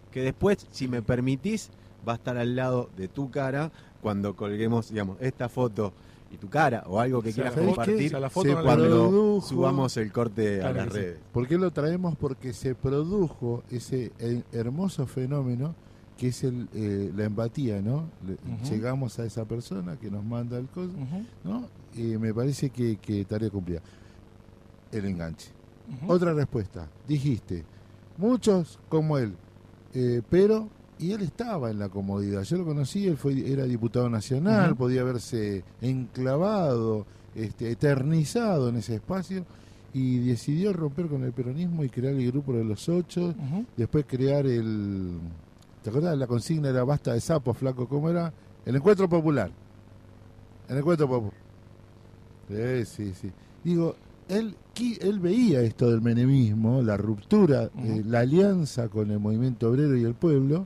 que después, si me permitís, va a estar al lado de tu cara cuando colguemos, digamos, esta foto y tu cara o algo que O sea, quieras compartir O sea, la foto Se no la- cuando produjo- subamos el corte Claro a las que sí. redes. ¿Por qué lo traemos? Porque se produjo ese hermoso fenómeno que es el, eh, la empatía, ¿no? Le-. Llegamos a esa persona que nos manda el coso. ¿no? Y me parece que, que tarea cumplida. El enganche. Otra respuesta. Dijiste, muchos como él, eh, pero, y él estaba en la comodidad. Yo lo conocí, él fue, era diputado nacional, podía haberse enclavado, este, eternizado en ese espacio, y decidió romper con el peronismo y crear el grupo de los ocho, después crear el... ¿Te acordás? La consigna era basta de sapos, flaco, ¿cómo era? El encuentro popular. El encuentro popular. Sí, sí, sí. Digo, él, qui- él veía esto del menemismo, la ruptura, eh, la alianza con el movimiento obrero y el pueblo,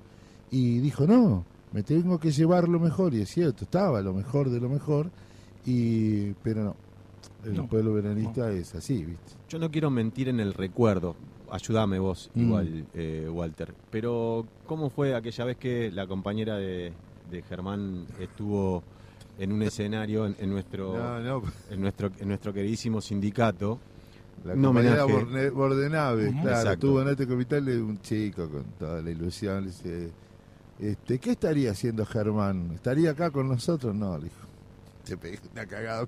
y dijo, no, me tengo que llevar lo mejor, y es cierto, estaba lo mejor de lo mejor, y pero no, el No, pueblo veranista es así, ¿viste? Yo no quiero mentir en el recuerdo. Ayúdame vos, Mm. igual, eh, Walter. Pero, ¿cómo fue aquella vez que la compañera de, de Germán estuvo en un escenario en, en nuestro, No, en nuestro en nuestro queridísimo sindicato? La compañera Bordenave, claro, Exacto. tuvo en este capital un chico con toda la ilusión, le dice, este, ¿qué estaría haciendo Germán? ¿Estaría acá con nosotros? No, le dijo, te pegué una cagada.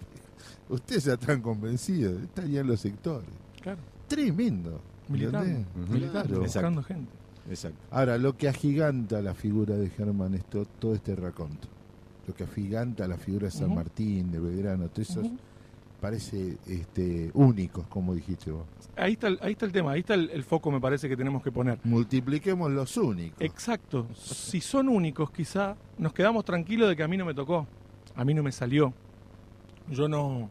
Usted ya tan convencido, estaría en los sectores. Claro. Tremendo. Militando, Claro. buscando gente. Exacto. Ahora, lo que agiganta la figura de Germán es to- todo este raconto. Lo que agiganta la figura de San. Martín, de Belgrano, todos esos Ujú. Parece este, únicos, como dijiste vos. Ahí está, el, ahí está el tema, ahí está el, el foco, me parece que tenemos que poner. Multipliquemos los únicos. Exacto. Si son únicos, quizá nos quedamos tranquilos de que a mí no me tocó, a mí no me salió. Yo no,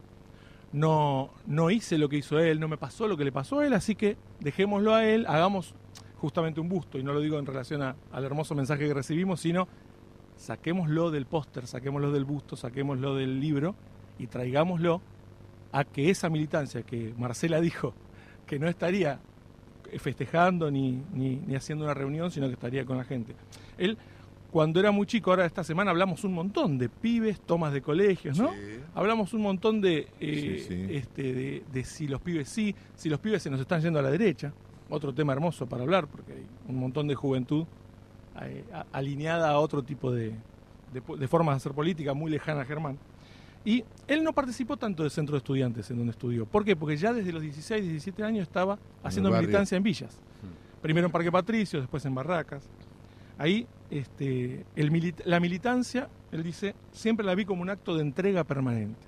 no, no hice lo que hizo él, no me pasó lo que le pasó a él, así que dejémoslo a él, hagamos justamente un busto, y no lo digo en relación a- al hermoso mensaje que recibimos, sino saquémoslo del póster, saquémoslo del busto, saquémoslo del libro y traigámoslo a que esa militancia que Marcela dijo que no estaría festejando ni, ni, ni haciendo una reunión, sino que estaría con la gente. Él, cuando era muy chico, ahora esta semana hablamos un montón de pibes, tomas de colegios, ¿no? Sí. Hablamos un montón de, eh, Sí, sí. Este, de, de si los pibes sí, si los pibes se nos están yendo a la derecha. Otro tema hermoso para hablar, porque hay un montón de juventud eh, alineada a otro tipo de, de, de formas de hacer política muy lejana a Germán. Y él no participó tanto del centro de estudiantes en donde estudió. ¿Por qué? Porque ya desde los 16, 17 años estaba haciendo militancia en villas. Primero en Parque Patricio, después en Barracas. Ahí este, el la militancia, él dice, siempre la vi como un acto de entrega permanente.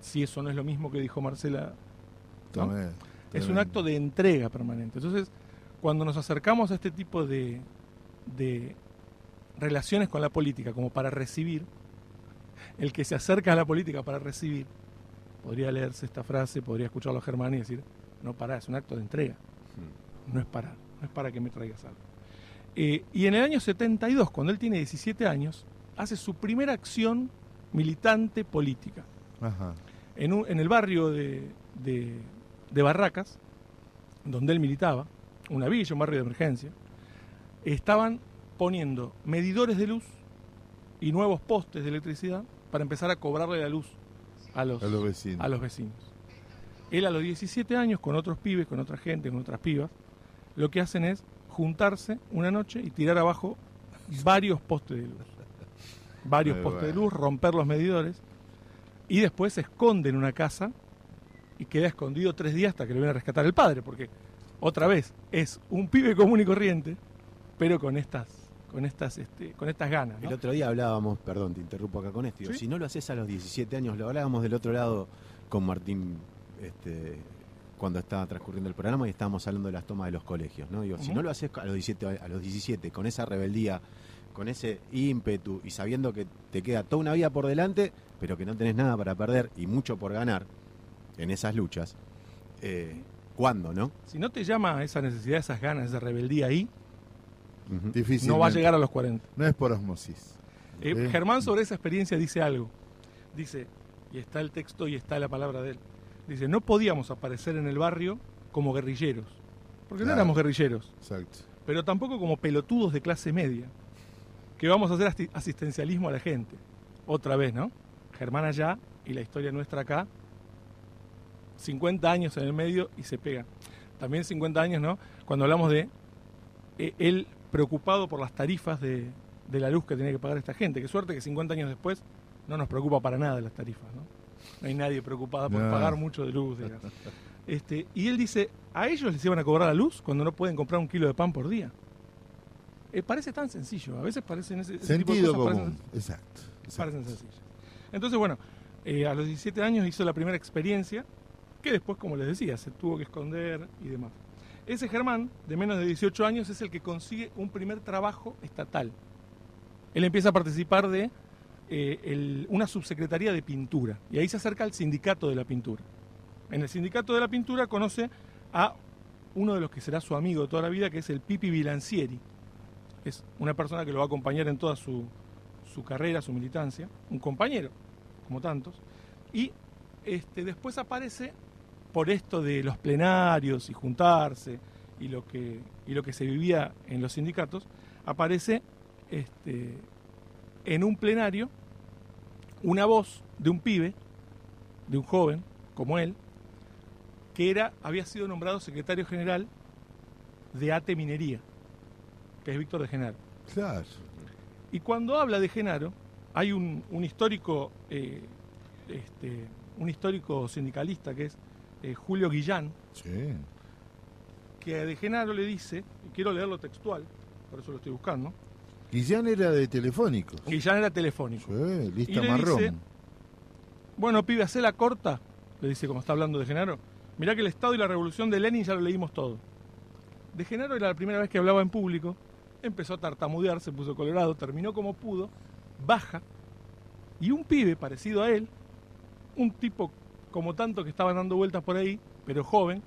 Si eso no es lo mismo que dijo Marcela, ¿no? Es un acto de entrega permanente. Entonces, cuando nos acercamos a este tipo de, de relaciones con la política como para recibir, el que se acerca a la política para recibir, podría leerse esta frase, podría escucharlo a Germán y decir, no para, es un acto de entrega, no es para, no es para que me traigas algo. Eh, y en el año 72, cuando él tiene 17 años, hace su primera acción militante política Ajá. en, un- en el barrio de, de- de Barracas, donde él militaba, una villa, un barrio de emergencia, estaban poniendo medidores de luz y nuevos postes de electricidad para empezar a cobrarle la luz a los, A los vecinos. a los vecinos. Él a los 17 años, con otros pibes, con otra gente, con otras pibas, lo que hacen es juntarse una noche y tirar abajo varios postes de luz. Varios Muy postes de luz, romper los medidores y después se esconde en una casa y queda escondido tres días hasta que lo viene a rescatar el padre, porque otra vez es un pibe común y corriente, pero con estas, con estas, este, con estas ganas. ¿no? El otro día hablábamos, perdón, te interrumpo acá con esto. digo, Sí. Si no lo haces a los 17 años, lo hablábamos del otro lado con Martín este, cuando estaba transcurriendo el programa y estábamos hablando de las tomas de los colegios. ¿no? Digo, Si no lo haces a los, 17, a los 17 con esa rebeldía, con ese ímpetu y sabiendo que te queda toda una vida por delante, pero que no tenés nada para perder y mucho por ganar en esas luchas, eh, ¿cuándo, no? Si no te llama esa necesidad, esas ganas, esa rebeldía ahí, No va a llegar a los 40. No es por osmosis. Eh, ¿Eh? Germán sobre esa experiencia dice algo. Dice, y está el texto y está la palabra de él. Dice, no podíamos aparecer en el barrio como guerrilleros, porque no éramos guerrilleros, Exacto. pero tampoco como pelotudos de clase media, que vamos a hacer asistencialismo a la gente. Otra vez, ¿no? Germán allá y la historia nuestra acá, 50 años en el medio y se pega. También 50 años, ¿no? Cuando hablamos de eh, él preocupado por las tarifas de, de la luz que tenía que pagar esta gente. Qué suerte que 50 años después no nos preocupa para nada las tarifas, ¿no? No hay nadie preocupado por No. pagar mucho de luz, de gas. Este, y él dice, a ellos les iban a cobrar la luz cuando no pueden comprar un kilo de pan por día. Eh, parece tan sencillo, a veces parecen ese, ese tipo de Sentido cosas común. parecen- Exacto. exacto. parecen sencillas. Entonces, bueno, eh, a los 17 años hizo la primera experiencia, que después, como les decía, se tuvo que esconder y demás. Ese Germán, de menos de 18 años, es el que consigue un primer trabajo estatal. Él empieza a participar de eh, una subsecretaría de pintura, y ahí se acerca al sindicato de la pintura. En el sindicato de la pintura conoce a uno de los que será su amigo de toda la vida, que es el Pipi Bilancieri. Es una persona que lo va a acompañar en toda su, su carrera, su militancia, un compañero, como tantos, y este, después aparece por esto de los plenarios y juntarse y lo que, y lo que se vivía en los sindicatos, aparece este, en un plenario una voz de un pibe, de un joven como él, que era, había sido nombrado secretario general de ATE Minería, que es Víctor de Genaro. Claro. Y cuando habla de Genaro, hay un, un histórico, eh, este, un histórico sindicalista que es eh, Julio Guillán, Sí. que de Genaro le dice, y quiero leerlo textual, por eso lo estoy buscando, Guillán era de Telefónico. Guillán era telefónico. Sí, lista Y le marrón. dice- Bueno, pibe, hacé la corta, le dice como está hablando de Genaro. Mirá que el Estado y la revolución de Lenin ya lo leímos todo. De Genaro era la primera vez que hablaba en público, empezó a tartamudear, se puso colorado, terminó como pudo, baja, y un pibe parecido a él, un tipo como tanto que estaban dando vueltas por ahí, pero joven,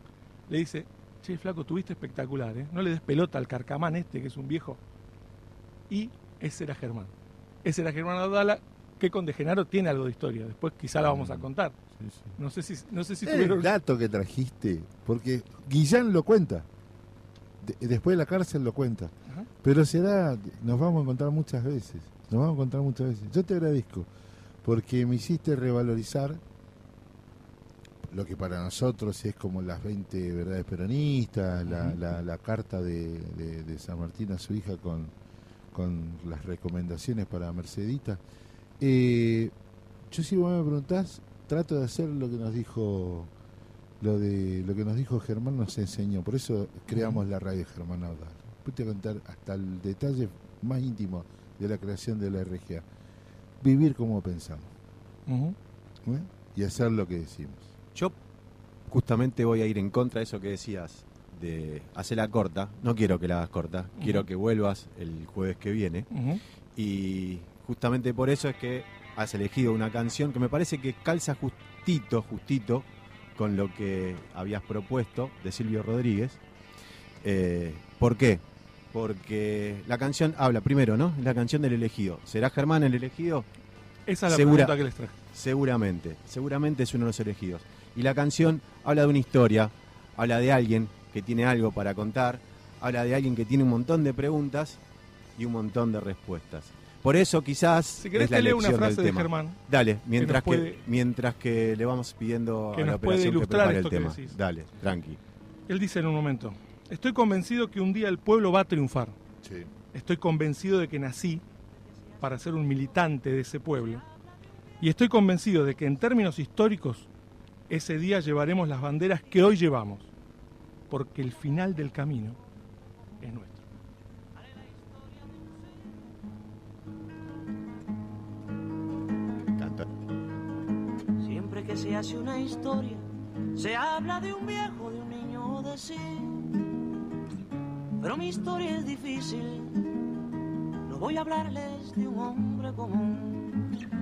le dice, che, flaco, tuviste espectacular, ¿eh? No le des pelota al carcamán este, que es un viejo. Y ese era Germán. Ese era Germán Adala, que con De Genaro tiene algo de historia. Después quizá la vamos a contar. Sí, sí. No sé si, no sé si El tuvieron... dato que trajiste, porque Guillán lo cuenta. De- después de la cárcel lo cuenta. Ajá. Pero será, nos vamos a encontrar muchas veces, nos vamos a encontrar muchas veces. Yo te agradezco porque me hiciste revalorizar lo que para nosotros es como las 20 verdades peronistas, la, la- la carta de, de- de San Martín a su hija con, con las recomendaciones para Mercedita. Eh, yo si vos me preguntás, trato de hacer lo que nos dijo lo de lo que nos dijo Germán nos enseñó, por eso creamos la radio Germán Audal. Voy a contar hasta el detalle más íntimo de la creación de la RGA. Vivir como pensamos. ¿eh? y hacer lo que decimos. Yo justamente voy a ir en contra de eso que decías de hacerla corta. No quiero que la hagas corta, quiero que vuelvas el jueves que viene. Y justamente por eso es que has elegido una canción que me parece que calza justito, justito con lo que habías propuesto de Silvio Rodríguez. Eh, ¿Por qué? Porque la canción habla, primero, ¿no? La canción del elegido. ¿Será Germán el elegido? Esa es la Segura- pregunta que les traje. Seguramente, seguramente es uno de los elegidos. Y la canción habla de una historia, habla de alguien que tiene algo para contar, habla de alguien que tiene un montón de preguntas y un montón de respuestas. Por eso quizás Si querés es la te leo una elección frase del de tema. Germán. Dale, mientras que, mientras que le vamos pidiendo que a la nos puede operación que prepare el que tema. decís. Dale, tranqui. Él dice en un momento, estoy convencido que un día el pueblo va a triunfar. Sí. Estoy convencido de que nací para ser un militante de ese pueblo. Y estoy convencido de que en términos históricos, ese día llevaremos las banderas que hoy llevamos. Porque el final del camino es nuestro. Siempre que se hace una historia, se habla de un viejo, de un niño de sí. Pero mi historia es difícil, no voy a hablarles de un hombre común.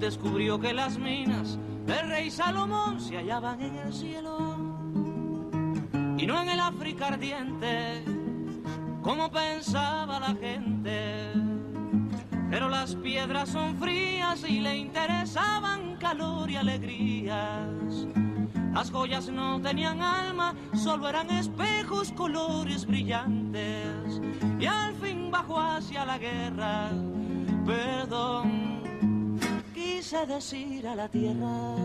Descubrió que las minas del rey Salomón se hallaban en el cielo y no en el África ardiente, como pensaba la gente. Pero las piedras son frías y le interesaban calor y alegrías. Las joyas no tenían alma, solo eran espejos, colores brillantes. Y al fin bajó hacia la guerra, perdón, quise decir a la tierra.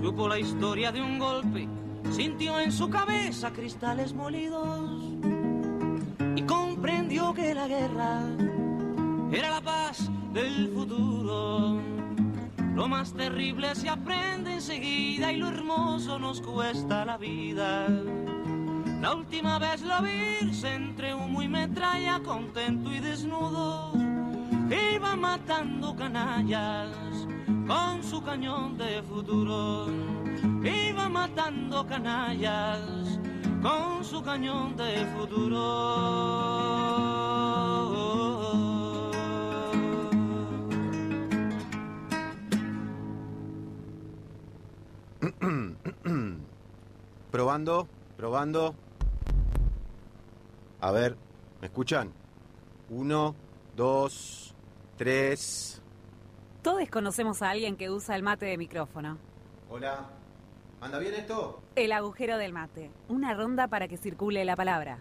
Supo la historia de un golpe, sintió en su cabeza cristales molidos y comprendió que la guerra era la paz del futuro. Lo más terrible se aprende enseguida y lo hermoso nos cuesta la vida. La última vez lo vi irse entre humo y metralla, contento y desnudo. Iba matando canallas con su cañón de futuro. Iba matando canallas con su cañón de futuro. Probando, probando. A ver, ¿me escuchan? Uno, dos, tres. Todos conocemos a alguien que usa el mate de micrófono. Hola, ¿anda bien esto? El agujero del mate. Una ronda para que circule la palabra.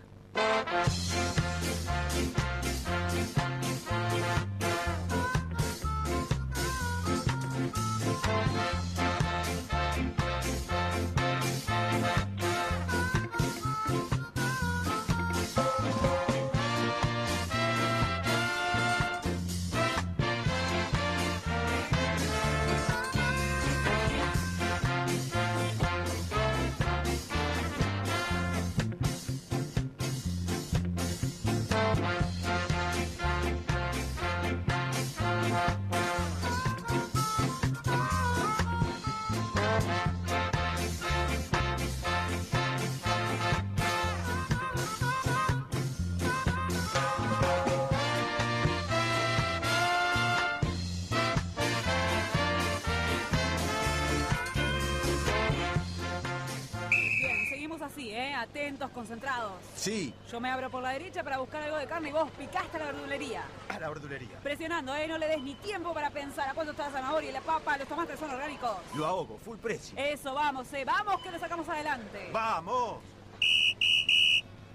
Concentrados. Sí, Yo me abro por la derecha para buscar algo de carne y vos picaste a la verdulería. a la verdulería. Presionando, ¿eh? No le des ni tiempo para pensar a cuánto está la zanahoria y la papa, los tomates son orgánicos. Lo ahogo, full precio. Eso, vamos, eh. Vamos que lo sacamos adelante. ¡Vamos!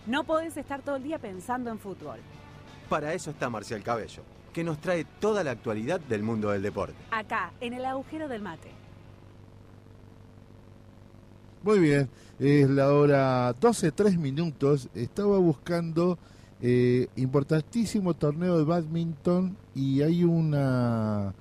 No podés estar todo el día pensando en fútbol. Para eso está Marcial Cabello, que nos trae toda la actualidad del mundo del deporte. Acá, en el agujero del mate. Muy bien, es la hora 12, 3 minutos. Estaba buscando eh, importantísimo torneo de badminton y hay una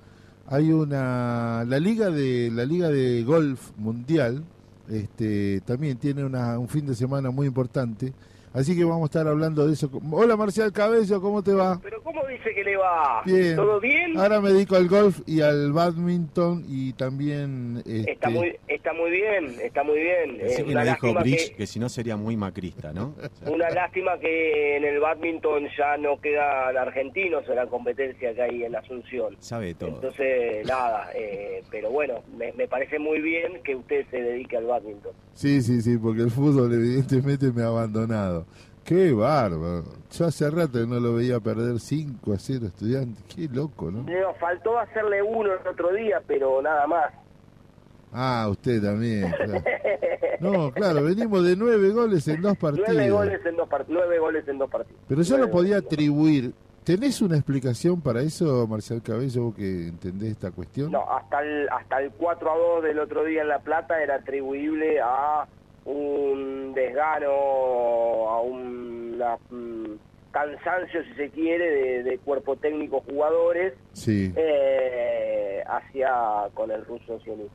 hay una la liga de la liga de golf mundial este también tiene una, un fin de semana muy importante. Así que vamos a estar hablando de eso. Hola Marcial Cabello cómo te va Pero ¿cómo dice le va? bien ¿Todo bien? ahora me dedico al golf y al badminton y también Está este, muy está muy bien, está muy bien. Así que una, no dijo lástima Bridge, que, que si no sería muy macrista, ¿no? una lástima que en el badminton ya no quedan argentinos en la competencia que hay en Asunción. Sabe todo. Entonces, nada, eh, pero bueno, me, me parece muy bien que usted se dedique al badminton. Sí, sí, sí, porque el fútbol evidentemente me ha abandonado. Qué bárbaro. Yo hace rato que no lo veía perder 5 a 0 estudiantes. Qué loco, ¿no? Nos faltó hacerle uno el otro día, pero nada más. Ah, usted también. claro. No, claro, venimos de 9 goles en dos partidos. Nueve goles en dos, part- nueve goles en dos partidos. Pero yo Nueve lo podía atribuir. ¿Tenés una explicación para eso, Marcial Cabello, vos que entendés esta cuestión? No, hasta el, hasta el 4 a 2 del otro día en La Plata era atribuible a un desgano, a un mm, cansancio, si se quiere, de, de cuerpo técnico jugadores Sí. eh, hacia con el ruso Sionik.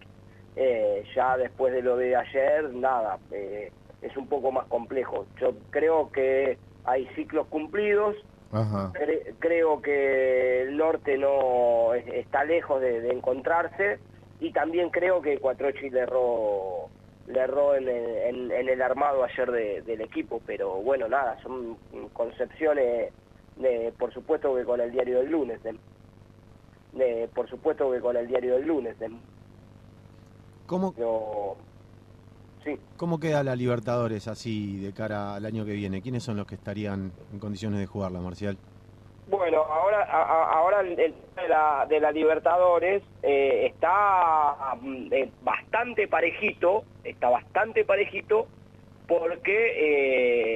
Eh, ya después de lo de ayer, nada, eh, es un poco más complejo. Yo creo que hay ciclos cumplidos, Ajá. Cre- creo que el norte no es- está lejos de, de encontrarse y también creo que Cuatrochi le erró le erró en el, en- en el armado ayer de- del equipo pero bueno nada son concepciones de, por supuesto que con el diario del lunes de- de- por supuesto que con el diario del lunes ¿Cómo, sí ¿Cómo queda la Libertadores así de cara al año que viene? ¿Quiénes son los que estarían en condiciones de jugarla, Marcial? Bueno, ahora a- ahora el tema de la, de la Libertadores eh, está mm, eh, bastante parejito, está bastante parejito porque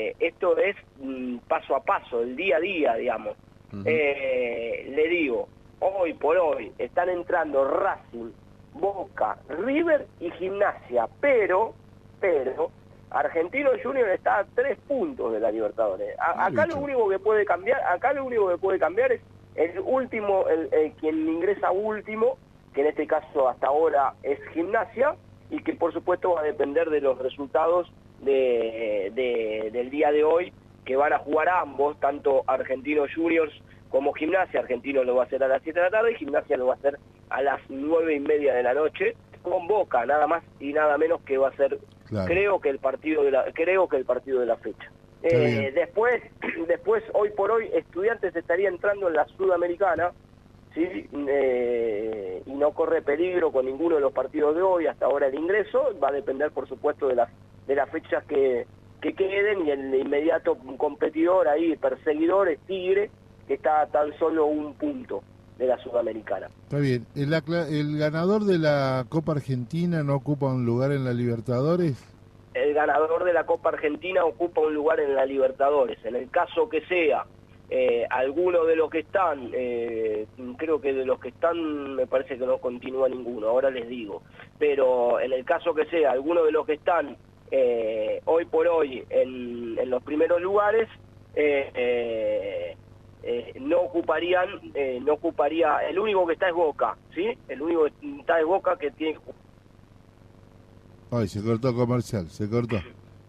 eh, esto es mm, paso a paso, el día a día, digamos. Le digo, hoy por hoy están entrando Racing, Boca, River y Gimnasia, pero, pero, Argentino Junior está a tres puntos de la Libertadores. A- acá lo único que puede cambiar, acá lo único que puede cambiar es el último, el, el quien ingresa último, que en este caso hasta ahora es Gimnasia, y que por supuesto va a depender de los resultados de, de- del día de hoy, que van a jugar ambos, tanto Argentinos Juniors como Gimnasia. Argentino lo va a hacer a las 7 de la tarde y Gimnasia lo va a hacer a las 9 y media de la noche, con Boca, nada más y nada menos que va a ser, Claro. creo que el partido de la, creo que el partido de la fecha. Eh, después, después, hoy por hoy, Estudiantes estaría entrando en la Sudamericana, ¿sí? Eh, y no corre peligro con ninguno de los partidos de hoy, hasta ahora el ingreso, va a depender por supuesto de las, de las fechas que, que queden y el inmediato competidor ahí, perseguidor, es Tigre, que está a tan solo un punto de la Sudamericana. Está bien. ¿El, ganador de la Copa Argentina no ocupa un lugar en la Libertadores? el ganador de la Copa Argentina ocupa un lugar en la Libertadores. En el caso que sea eh, alguno de los que están, eh, creo que de los que están me parece que no continúa ninguno, ahora les digo, pero en el caso que sea alguno de los que están eh, hoy por hoy en, en los primeros lugares, eh, eh, no ocuparían, eh, no ocuparía, el único que está es Boca, ¿sí? El único que está es Boca que tiene Ay, se cortó comercial, se cortó.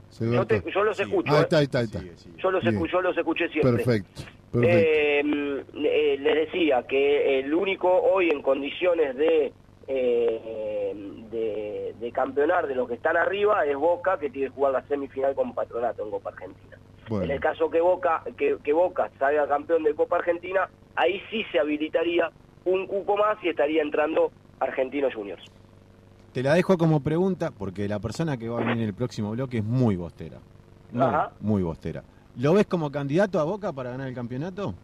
Se Yo, cortó. te- yo los escucho. Ah, ¿eh? está, ahí está, ahí está. Yo los, Bien. escu- yo los escuché siempre. Perfecto, perfecto. Eh, eh, les decía que el único hoy en condiciones de, eh, de, de campeonar de los que están arriba es Boca, que tiene que jugar la semifinal con Patronato en Copa Argentina. Bueno. En el caso que Boca, que, que Boca salga campeón de Copa Argentina, ahí sí se habilitaría un cupo más y estaría entrando Argentinos Juniors. Te la dejo como pregunta porque la persona que va a venir en el próximo bloque es muy bostera. muy, Ajá. muy bostera. ¿Lo ves como candidato a Boca para ganar el campeonato?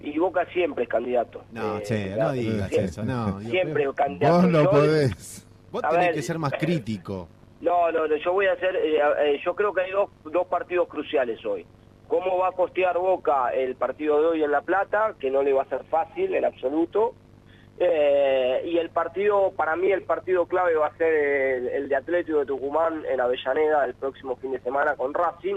Y Boca siempre es candidato. No, Eh, che, no digas siempre- eso, no. Siempre es candidato. Vos no Yo- podés. Vos tenés ver, que ser más crítico. No, no, no, yo voy a hacer, eh, eh, yo creo que hay dos, dos partidos cruciales hoy. ¿Cómo va a costear Boca el partido de hoy en La Plata? Que no le va a ser fácil en absoluto. Eh, y el partido, para mí el partido clave va a ser el, el de Atlético de Tucumán en Avellaneda el próximo fin de semana con Racing,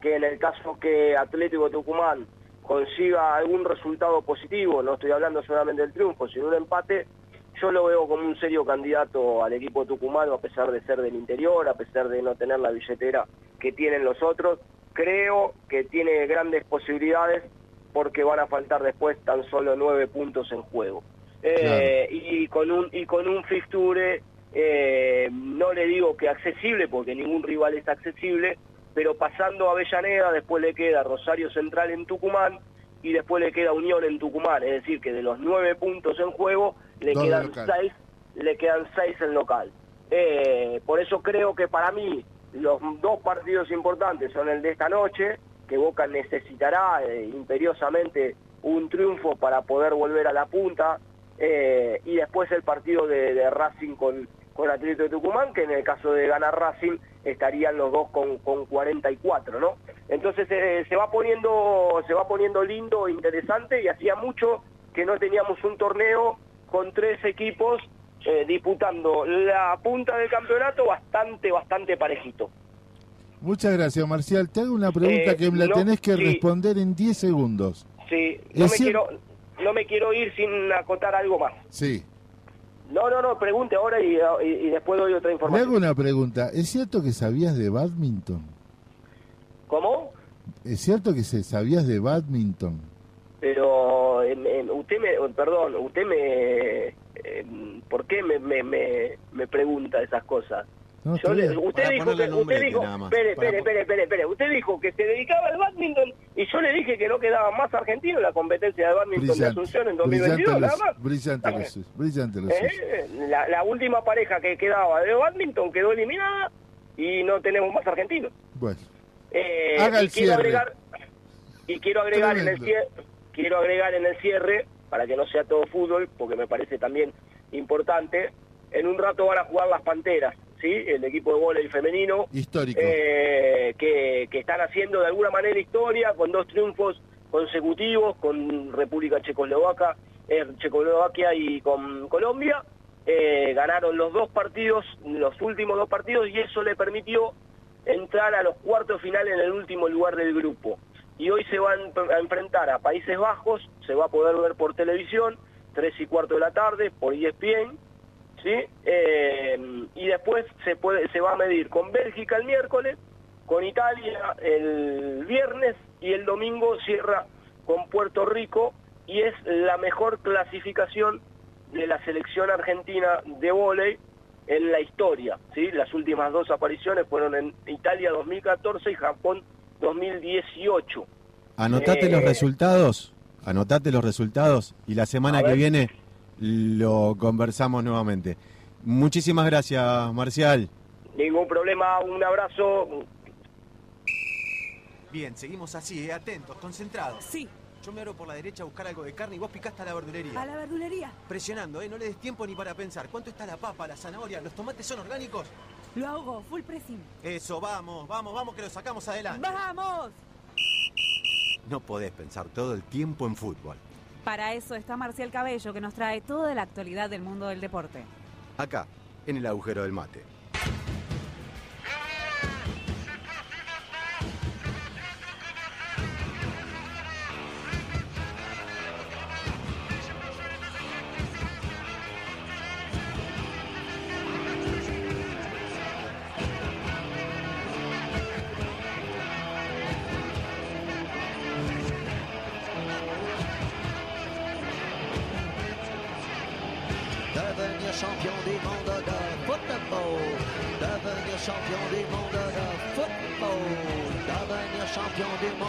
que en el caso que Atlético de Tucumán consiga algún resultado positivo, no estoy hablando solamente del triunfo, sino un empate, yo lo veo como un serio candidato al equipo tucumano, a pesar de ser del interior, a pesar de no tener la billetera que tienen los otros. Creo que tiene grandes posibilidades porque van a faltar después tan solo nueve puntos en juego. Eh, y con un y con un fixture eh, no le digo que accesible porque ningún rival es accesible pero pasando a Avellaneda después le queda Rosario Central en Tucumán y después le queda Unión en Tucumán es decir que de los nueve puntos en juego le Dos quedan local. seis le quedan seis en local Eh, por eso creo que para mí los dos partidos importantes son el de esta noche que Boca necesitará eh, imperiosamente un triunfo para poder volver a la punta eh, y después el partido de, de Racing con, con Atlético de Tucumán, que en el caso de ganar Racing estarían los dos con, con 44, ¿no? Entonces eh, se va poniendo se va poniendo lindo, interesante y hacía mucho que no teníamos un torneo con tres equipos eh, disputando la punta del campeonato bastante bastante parejito. Muchas gracias, Marcial. Te hago una pregunta Eh, que me la no, tenés que sí. responder en 10 segundos. Sí, no me quiero no me quiero ir sin acotar algo más. Sí. No, no, no, pregunte ahora y, y- y después doy otra Le información. hago una pregunta. ¿Es cierto que sabías de badminton? ¿Cómo? ¿Es cierto que se sabías de badminton? Pero em, usted me, perdón, usted me, em, ¿por qué me, me, me, me pregunta esas cosas? No, Yo le- usted dijo que, usted dijo, espere, espere, espere, espere, espere, usted dijo que se dedicaba al badminton y yo le dije que no quedaba más argentino en la competencia de badminton de Brillante. Asunción en Brillante 2022, lo, nada más. brillante suyo, Brillante. ¿Eh? La, la última pareja que quedaba de badminton quedó eliminada y no tenemos más argentinos. Bueno, Eh, Haga y el quiero cierre. agregar y quiero agregar en el cierre, quiero agregar en el cierre para que no sea todo fútbol porque me parece también importante en un rato van a jugar las panteras sí el equipo de vóley femenino histórico. eh, que, que están haciendo de alguna manera historia con dos triunfos consecutivos con República Checoslovaca, eh, Checoslovaquia y con Colombia. Eh, ganaron los dos partidos, los últimos dos partidos, y eso le permitió entrar a los cuartos finales en el último lugar del grupo. Y hoy se van a enfrentar a Países Bajos, se va a poder ver por televisión, tres y cuarto de la tarde, por ESPN, ¿sí? Eh, y después se, puede, se va a medir con Bélgica el miércoles, con Italia el viernes y el domingo cierra con Puerto Rico y es la mejor clasificación de la selección argentina de vóley en la historia. ¿sí? Las últimas dos apariciones fueron en Italia 2014 y Japón 2018. Anotate Eh, los resultados, anotate los resultados y la semana que viene lo conversamos nuevamente. Muchísimas gracias, Marcial. Ningún problema, un abrazo. Bien, seguimos así, eh, atentos, concentrados. Sí, Yo me abro por la derecha a buscar algo de carne y vos picaste a la verdulería. a la verdulería. Presionando, ¿eh? No le des tiempo ni para pensar. ¿Cuánto está la papa, la zanahoria? ¿Los tomates son orgánicos? Lo hago, full pressing. Eso, vamos, vamos, vamos, que lo sacamos adelante. ¡Vamos! No podés pensar todo el tiempo en fútbol. Para eso está Marcial Cabello, que nos trae toda la actualidad del mundo del deporte. Acá, en el agujero del mate. champion.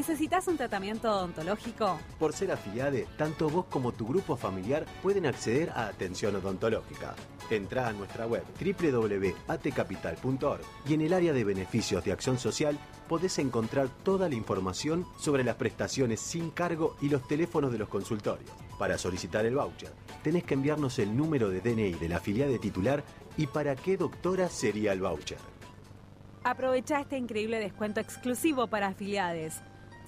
¿Necesitas un tratamiento odontológico? Por ser afiliade, tanto vos como tu grupo familiar pueden acceder a atención odontológica. Entrá a nuestra web www.atcapital.org y en el área de beneficios de acción social podés encontrar toda la información sobre las prestaciones sin cargo y los teléfonos de los consultorios. Para solicitar el voucher, tenés que enviarnos el número de DNI de la afiliade titular y para qué doctora sería el voucher. Aprovecha este increíble descuento exclusivo para afiliades.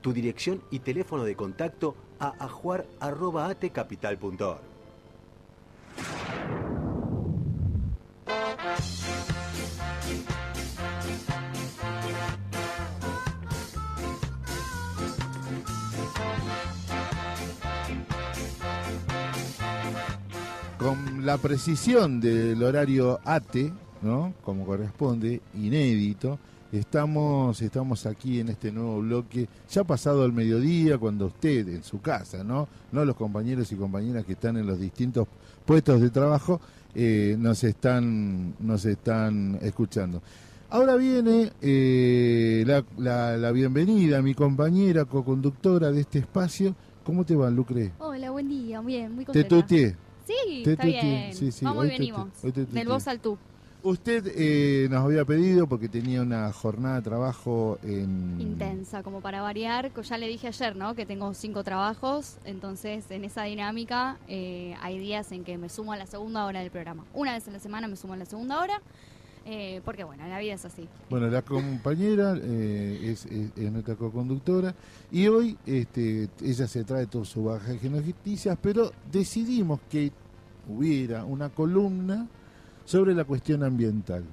tu dirección y teléfono de contacto a ajuar.atcapital.org. con la precisión del horario ATE, ¿no? Como corresponde, inédito. Estamos, estamos aquí en este nuevo bloque, ya pasado el mediodía, cuando usted en su casa, ¿no? No los compañeros y compañeras que están en los distintos puestos de trabajo, eh, nos están, nos están escuchando. Ahora viene eh, la, la- la bienvenida, mi compañera co-conductora de este espacio. ¿Cómo te va, Lucre? Hola, buen día, bien, muy Te contenta. tuteé. Sí, Te está tuteé, bien. sí, sí, Vamos y te venimos. te Del vos al tú. Usted eh, nos había pedido, porque tenía una jornada de trabajo en... Intensa, como para variar. Ya le dije ayer, ¿no? Que tengo cinco trabajos. Entonces, en esa dinámica, eh, hay días en que me sumo a la segunda hora del programa. Una vez en la semana me sumo a la segunda hora. eh, porque, bueno, la vida es así. Bueno, la compañera eh, es, es- es nuestra co-conductora y hoy este, ella se trae todo su bagaje de noticias, pero decidimos que hubiera una columna sobre la cuestión ambiental.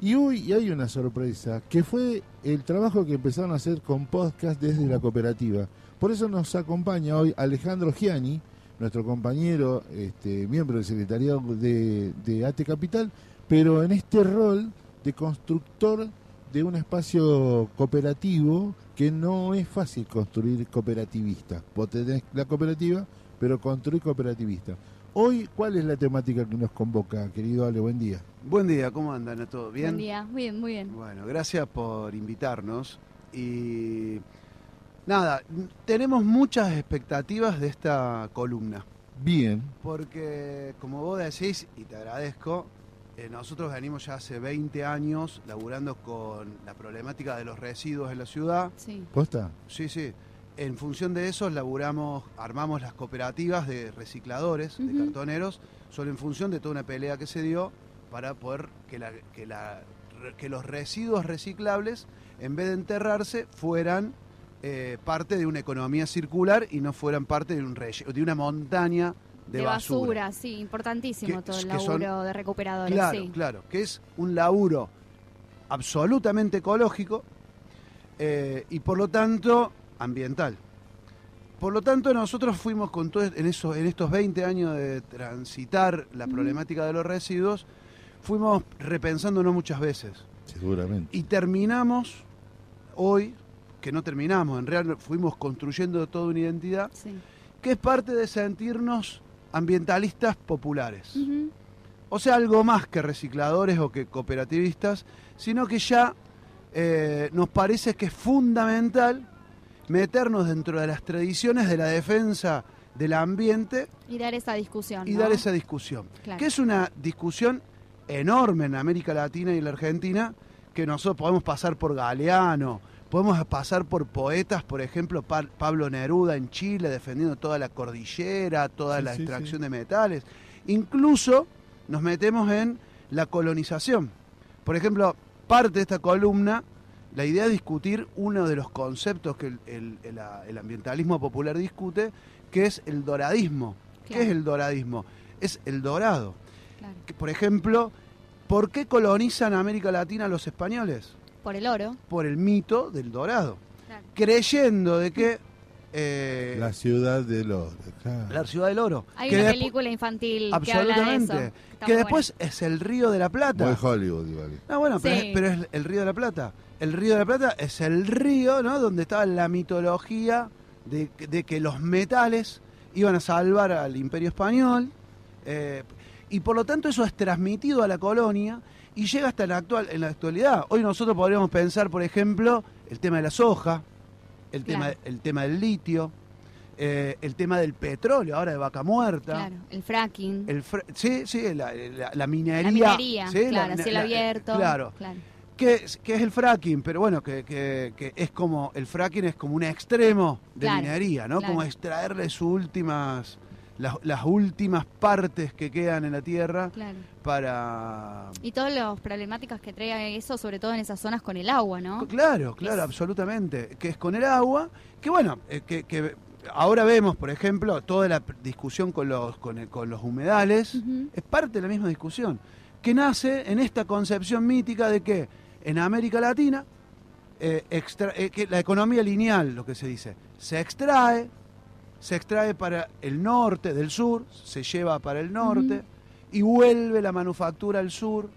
Y hoy hay una sorpresa, que fue el trabajo que empezaron a hacer con podcast desde la cooperativa. Por eso nos acompaña hoy Alejandro Giani, nuestro compañero, este, miembro del secretariado de, de AT Capital, pero en este rol de constructor de un espacio cooperativo que no es fácil construir cooperativista. Vos tenés la cooperativa, pero construir cooperativista. Hoy, ¿cuál es la temática que nos convoca, querido Ale? Buen día. Buen día, ¿cómo andan? ¿Todo bien? Buen día, muy bien, muy bien. Bueno, gracias por invitarnos. Y nada, tenemos muchas expectativas de esta columna. Bien. Porque, como vos decís, y te agradezco, eh, nosotros venimos ya hace 20 años laburando con la problemática de los residuos en la ciudad. Sí. ¿Posta? Sí, sí. En función de eso, laburamos, armamos las cooperativas de recicladores, de Ujú. cartoneros, solo en función de toda una pelea que se dio para poder que, la- que, la- que los residuos reciclables, en vez de enterrarse, fueran eh, parte de una economía circular y no fueran parte de, un de una montaña de, De, basura. basura. sí, importantísimo Que- todo el que son- laburo de recuperadores, Claro, sí. claro, que es un laburo absolutamente ecológico eh, y por lo tanto ambiental. Por lo tanto, nosotros fuimos con todo en, eso, en estos 20 años de transitar la problemática de los residuos, fuimos repensándonos muchas veces. Seguramente. Y terminamos hoy, que no terminamos, en realidad fuimos construyendo toda una identidad, Sí. que es parte de sentirnos ambientalistas populares. O sea, algo más que recicladores o que cooperativistas, sino que ya eh, nos parece que es fundamental meternos dentro de las tradiciones de la defensa del ambiente Y dar esa discusión. y ¿no? dar esa discusión. Claro. Que es una discusión enorme en América Latina y en la Argentina, que nosotros podemos pasar por Galeano, Podemos pasar por poetas, por ejemplo, Pa- Pablo Neruda en Chile defendiendo toda la cordillera, toda Sí, la sí, extracción sí. de metales. Incluso nos metemos en la colonización. Por ejemplo, parte de esta columna, la idea de discutir uno de los conceptos que el, el- el- el ambientalismo popular discute, que es el doradismo. ¿Qué es el doradismo? Es el dorado. Claro. Por ejemplo, ¿por qué colonizan América Latina los españoles? Por el oro. Por el mito del dorado. Claro. Creyendo de que eh, La ciudad del oro. claro. la ciudad del oro. Hay que una película infantil que habla de eso. Absolutamente. Que después es el río de la Plata. Muy Hollywood, igual. No, bueno, pero, es, pero es el río de la Plata. El río de la Plata es el río, ¿no? Donde estaba la mitología de, de que los metales iban a salvar al Imperio Español. eh, y por lo tanto eso es transmitido a la colonia y llega hasta la actual, en la actualidad. Hoy nosotros podríamos pensar, por ejemplo, el tema de la soja, el, tema, el tema del litio, eh, el tema del petróleo, ahora de vaca muerta. Claro, el fracking. El fra- sí, sí, la, la- la minería. la minería, claro, cielo la- abierto. Claro. claro. Que es, que es el fracking, pero bueno, que, que- que es como, el fracking es como un extremo de Claro, minería, ¿no? claro. Como extraerle sus últimas, las, las últimas partes que quedan en la tierra Claro. para... Y todas las problemáticas que trae eso, sobre todo en esas zonas con el agua, ¿no? Claro, claro, Es- absolutamente. Que es con el agua, que bueno, eh, que, que ahora vemos, por ejemplo, toda la discusión con los, con, el- con los humedales, es parte de la misma discusión, que nace en esta concepción mítica de que en América Latina, eh, extra- eh, que la economía lineal, lo que se dice, se extrae, se extrae para el norte del sur, se lleva para el norte y vuelve la manufactura al sur.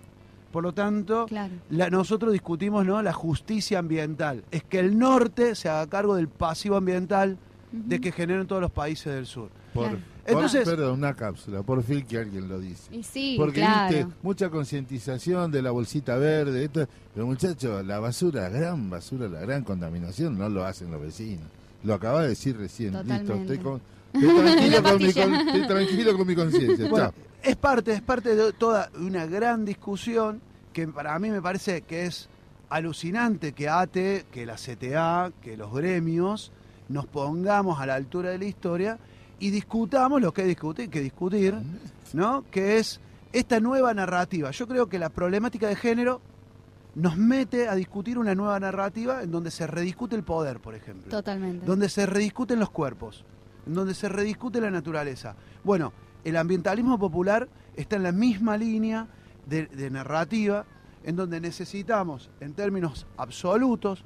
Por lo tanto, Claro. la- nosotros discutimos ¿no? la justicia ambiental. Es que el norte se haga cargo del pasivo ambiental de que generan todos los países del sur. Por, Claro. Por- Entonces- perdón, una cápsula, por fin que alguien lo dice. Y sí, Porque claro. viste, mucha concientización de la bolsita verde, esto, pero muchachos, la basura, la gran basura, la gran contaminación no lo hacen los vecinos. Lo acaba de decir recién. Listo, Totalmente. estoy, con- estoy tranquilo, con mi, pastilla. con- estoy tranquilo con mi conciencia. Bueno, es parte, es parte de toda una gran discusión que para mí me parece que es alucinante que ATE, que la CTA, que los gremios nos pongamos a la altura de la historia y discutamos lo que hay discutir, que discutir, ¿no? Que es esta nueva narrativa. Yo creo que la problemática de género nos mete a discutir una nueva narrativa en donde se rediscute el poder, por ejemplo Totalmente. donde se rediscuten los cuerpos, en donde se rediscute la naturaleza. Bueno, el ambientalismo popular está en la misma línea de, de narrativa, en donde necesitamos, en términos absolutos,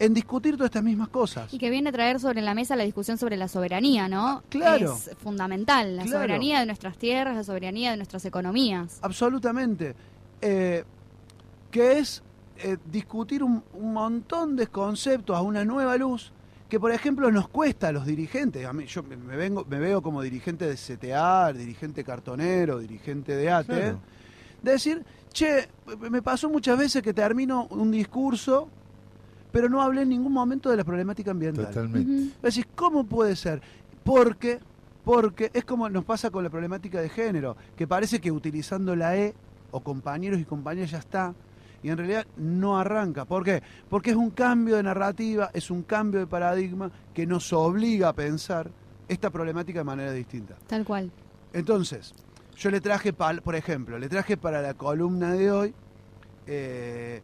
en discutir todas estas mismas cosas. Y que viene a traer sobre la mesa la discusión sobre la soberanía, ¿no? claro. Es fundamental, la Claro. soberanía de nuestras tierras, la soberanía de nuestras economías. Absolutamente. Eh, que es eh, discutir un, un montón de conceptos a una nueva luz que, por ejemplo, nos cuesta a los dirigentes. A mí, yo me, me vengo, me veo como dirigente de CTA, dirigente cartonero, dirigente de ATE. Claro. Decir, che, me pasó muchas veces que termino un discurso, pero no hablé en ningún momento de la problemática ambiental. Totalmente. Decís, ¿cómo puede ser? Porque, porque es como nos pasa con la problemática de género, que parece que utilizando la E o compañeros y compañeras ya está, y en realidad no arranca. ¿Por qué? Porque es un cambio de narrativa, es un cambio de paradigma que nos obliga a pensar esta problemática de manera distinta. Tal cual. Entonces, yo le traje, pal- por ejemplo, le traje para la columna de hoy eh,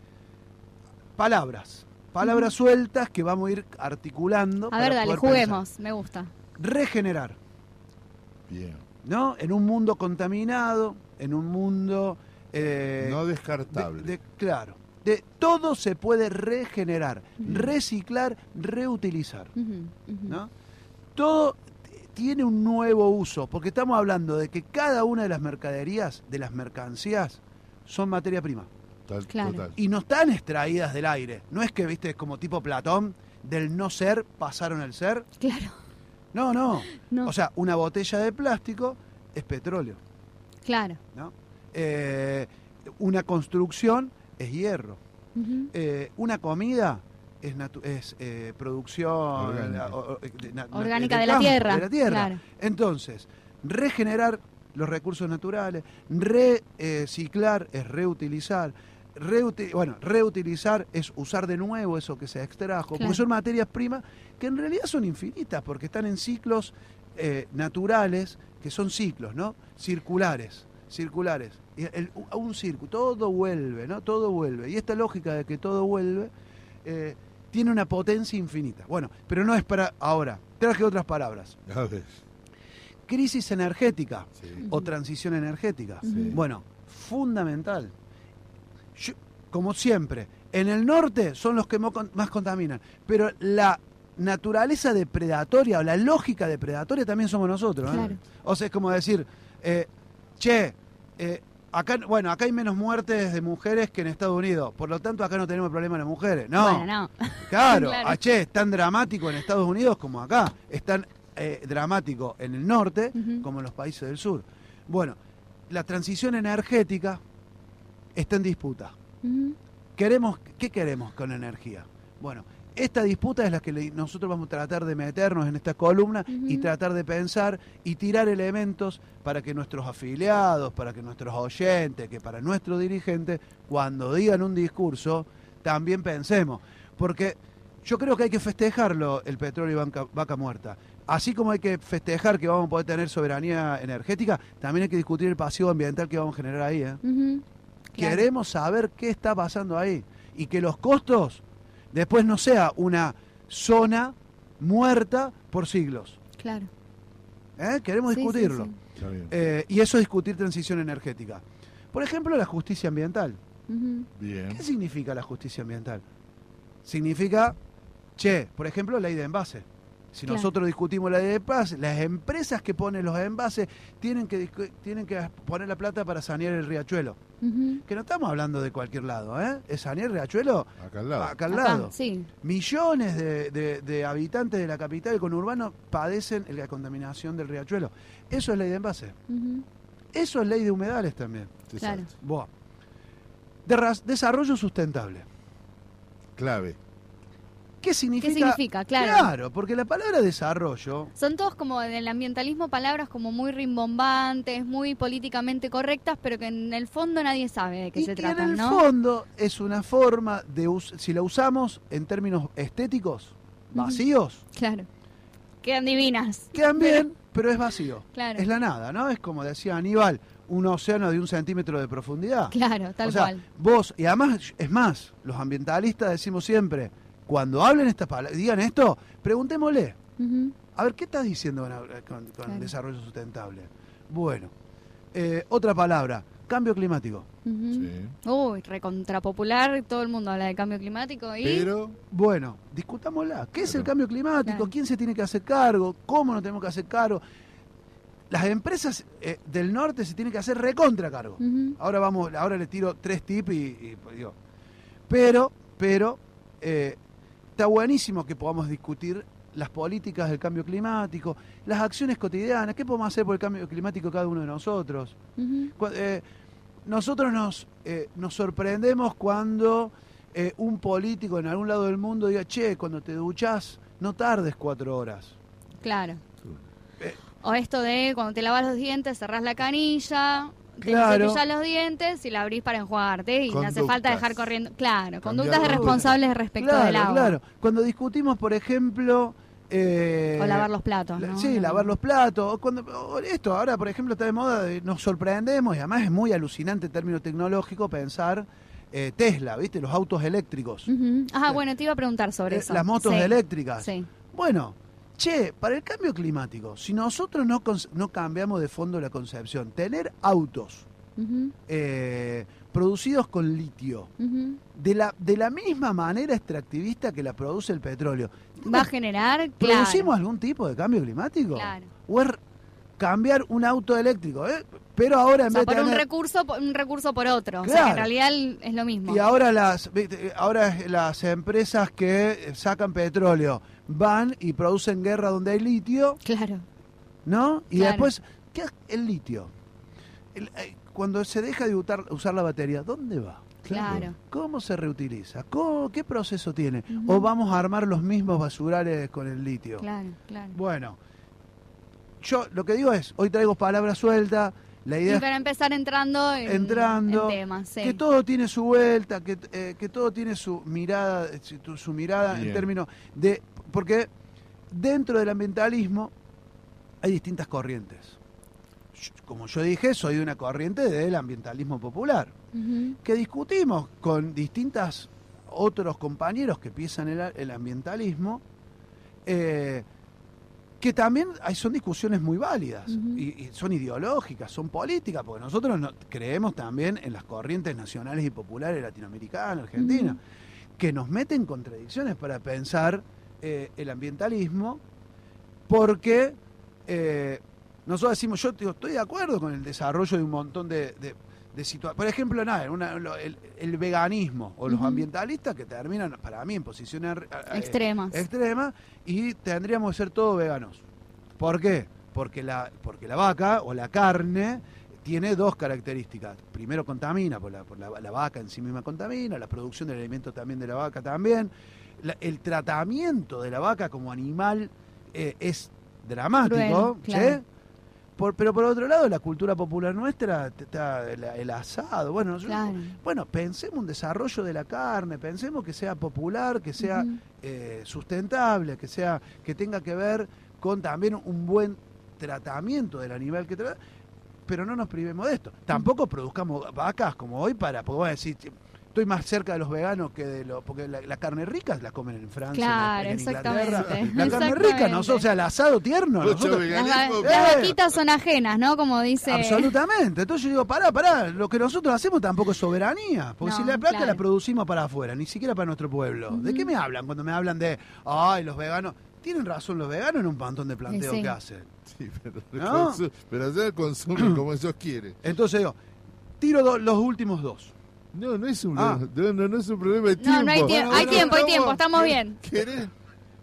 palabras. Palabras sueltas que vamos a ir articulando. A para ver, dale, poder pensar. juguemos, me gusta. Regenerar, Bien. ¿no? En un mundo contaminado, en un mundo... eh, no descartable. de- de- claro. De, todo se puede regenerar, reciclar, reutilizar. ¿no? Todo tiene un nuevo uso, porque estamos hablando de que cada una de las mercaderías, de las mercancías, son materia prima. Tal- Claro. total. Y no están extraídas del aire. No es que, viste, como tipo Platón, del no ser pasaron al ser. Claro, No, no. no, O sea, una botella de plástico es petróleo. claro. ¿no? Eh, una construcción es hierro. Eh, una comida es, es eh, producción Orgánica. o- de- na- na- Orgánica del de la campo, tierra, de la tierra. claro. Entonces, regenerar los recursos naturales, reciclar es reutilizar, bueno, reutilizar es usar de nuevo eso que se extrajo, Claro. porque son materias primas que en realidad son infinitas, porque están en ciclos eh, naturales, que son ciclos, ¿no? Circulares, circulares. Y el- un círculo, todo vuelve, ¿no? Todo vuelve. Y esta lógica de que todo vuelve eh, tiene una potencia infinita. Bueno, pero no es para ahora. Traje otras palabras. A ver. Crisis energética Sí. o transición energética. Sí. Bueno, fundamental. Yo- como siempre, en el norte son los que más contaminan, pero la naturaleza depredatoria o la lógica depredatoria también somos nosotros. ¿eh? Claro. O sea, es como decir, eh, che, eh, acá, bueno, acá hay menos muertes de mujeres que en Estados Unidos, por lo tanto acá no tenemos problema de las mujeres. No, Bueno, no. Claro, Claro. ah, che, es tan dramático en Estados Unidos como acá. Es tan dramático en el norte como en los países del sur. Bueno, la transición energética está en disputa. Queremos, ¿Qué queremos con energía? Bueno, esta disputa es la que le- nosotros vamos a tratar de meternos en esta columna y tratar de pensar y tirar elementos para que nuestros afiliados, para que nuestros oyentes, que para nuestros dirigentes, cuando digan un discurso, también pensemos. Porque yo creo que hay que festejarlo el petróleo y banca- vaca muerta. Así como hay que festejar que vamos a poder tener soberanía energética, también hay que discutir el pasivo ambiental que vamos a generar ahí. ¿eh? Claro. Queremos saber qué está pasando ahí y que los costos después no sea una zona muerta por siglos. Claro. ¿eh? Queremos Sí, sí, discutirlo. sí. Eh, y eso es discutir transición energética. Por ejemplo, la justicia ambiental. Bien. ¿Qué significa la justicia ambiental? Significa, che, por ejemplo, ley de envase. Si Claro. nosotros discutimos la ley de envase, las empresas que ponen los envases tienen que, tienen que poner la plata para sanear el riachuelo. Que no estamos hablando de cualquier lado, ¿eh? Es sanear el riachuelo Acá al lado. acá al Acá, lado. sí. Millones de, de- de habitantes de la capital y conurbano padecen la contaminación del riachuelo. Eso es ley de envase. Eso es ley de humedales también. Claro. Desarrollo sustentable. Clave. ¿Qué significa? ¿Qué significa? Claro. Claro, porque la palabra desarrollo, Son todos como en el ambientalismo palabras como muy rimbombantes, muy políticamente correctas, pero que en el fondo nadie sabe de qué y se que tratan, en el ¿no? fondo es una forma de, si la usamos en términos estéticos, vacíos, Claro. Quedan divinas. quedan bien, pero es vacío. Claro. Es la nada, ¿no? Es como decía Aníbal, un océano de un centímetro de profundidad. Claro, tal o sea, cual. vos, y además, es más, los ambientalistas decimos siempre, cuando hablen estas palabras, digan esto, preguntémosle, a ver, ¿qué estás diciendo con, con- con Claro. desarrollo sustentable? Bueno, eh, otra palabra, cambio climático. Ujú. Sí. Uy, recontrapopular, todo el mundo habla de cambio climático y... Pero, Bueno, discutámosla. ¿Qué es el cambio climático? Claro. ¿Quién se tiene que hacer cargo? ¿Cómo nos tenemos que hacer cargo? Las empresas eh, del norte se tienen que hacer recontra cargo. Ahora vamos, ahora le tiro tres tips y, y, pues, digo, pero, pero eh, está buenísimo que podamos discutir las políticas del cambio climático, las acciones cotidianas, qué podemos hacer por el cambio climático cada uno de nosotros. Eh, nosotros nos, eh, nos sorprendemos cuando eh, un político en algún lado del mundo diga, che, cuando te duchás, no tardes cuatro horas. Claro. Eh. O esto de cuando te lavas los dientes, cerrás la canilla, Claro. te los dientes y la abrís para enjuagarte y no hace Conductas. falta dejar corriendo. Claro, conductas de conductas. responsables respecto claro, del agua. claro. Cuando discutimos, por ejemplo... eh, O lavar los platos, la- ¿no? Sí, lavar los platos. o Cuando, o esto ahora, por ejemplo, está de moda, de- nos sorprendemos y además es muy alucinante en términos tecnológicos pensar eh, Tesla, ¿viste? Los autos eléctricos. Ajá, Eh, bueno, te iba a preguntar sobre Eh, eso. las motos Sí. eléctricas. Sí. Bueno, che, para el cambio climático, si nosotros no, no cambiamos de fondo la concepción, tener autos eh, producidos con litio, de la, de la misma manera extractivista que la produce el petróleo, Va a generar, claro. ¿producimos algún tipo de cambio climático? Claro. ¿O es cambiar un auto eléctrico? eh? Pero ahora O en sea, vez de por un tener- recurso, por un recurso por otro. O sea, que en realidad es lo mismo. Y ahora las, ahora las empresas que sacan petróleo van y producen guerra donde hay litio, Claro. ¿no? Y Claro. después, ¿qué es el litio? El- eh, cuando se deja de usar, la batería, ¿dónde va? Claro. ¿Cómo se reutiliza? ¿Cómo- ¿Qué proceso tiene? ¿O vamos a armar los mismos basurales con el litio? Claro, claro. Bueno, yo lo que digo es, hoy traigo palabras sueltas, La Y idea es para empezar entrando en, entrando, en temas, sí. que todo tiene su vuelta, que, eh, que todo tiene su mirada, eh, su, su mirada en términos de... Porque dentro del ambientalismo hay distintas corrientes. Yo- Como yo dije, soy de una corriente del ambientalismo popular, que discutimos con distintos otros compañeros que piensan el, el ambientalismo, eh, que también hay, son discusiones muy válidas y, y son ideológicas, son políticas, porque nosotros no- creemos también en las corrientes nacionales y populares latinoamericanas, argentinas, que nos meten contradicciones para pensar eh, el ambientalismo, porque eh, nosotros decimos, yo estoy de acuerdo con el desarrollo de un montón de, situaciones. Por ejemplo, nada, una- lo- el, el veganismo o los ambientalistas que terminan, para mí, en posiciones eh, Extremas. extremas y tendríamos que ser todos veganos. ¿Por qué? Porque la, porque la vaca o la carne tiene dos características. Primero contamina, por la, por la, la vaca en sí misma contamina, la producción del alimento también de la vaca también. La- el tratamiento de la vaca como animal eh, es dramático, Cruel, claro. Por- pero por otro lado, la cultura popular nuestra, está el, el asado, bueno, yo- Claro. bueno, pensemos un desarrollo de la carne, pensemos que sea popular, que sea eh, sustentable, que sea, que tenga que ver con también un buen tratamiento del animal que trata, pero no nos privemos de esto. Tampoco produzcamos vacas como hoy para, porque vos decir, estoy más cerca de los veganos que de los, porque la, la carne rica la comen en Francia, en- Claro, en, Inglaterra. exactamente, La carne rica, nosotros, o sea, el asado tierno, nosotros-. Las, va- Eh. las vaquitas son ajenas, ¿no? Como dice. Absolutamente. Entonces yo digo, pará, pará, lo que nosotros hacemos tampoco es soberanía. Porque No, si la plata claro. la producimos para afuera, ni siquiera para nuestro pueblo. ¿De qué me hablan cuando me hablan de, ay, los veganos? Tienen razón los veganos en un montón de planteos Sí. que hacen. Sí, pero, ¿No? consu- pero allá consumen como ellos quieren. Entonces digo, tiro do- los últimos dos. No, no es un, Ah. no, no, no es un problema de tiempo. No, no hay tiempo. Bueno, hay bueno, tiempo, hay estamos- tiempo. Estamos bien. ¿Querés?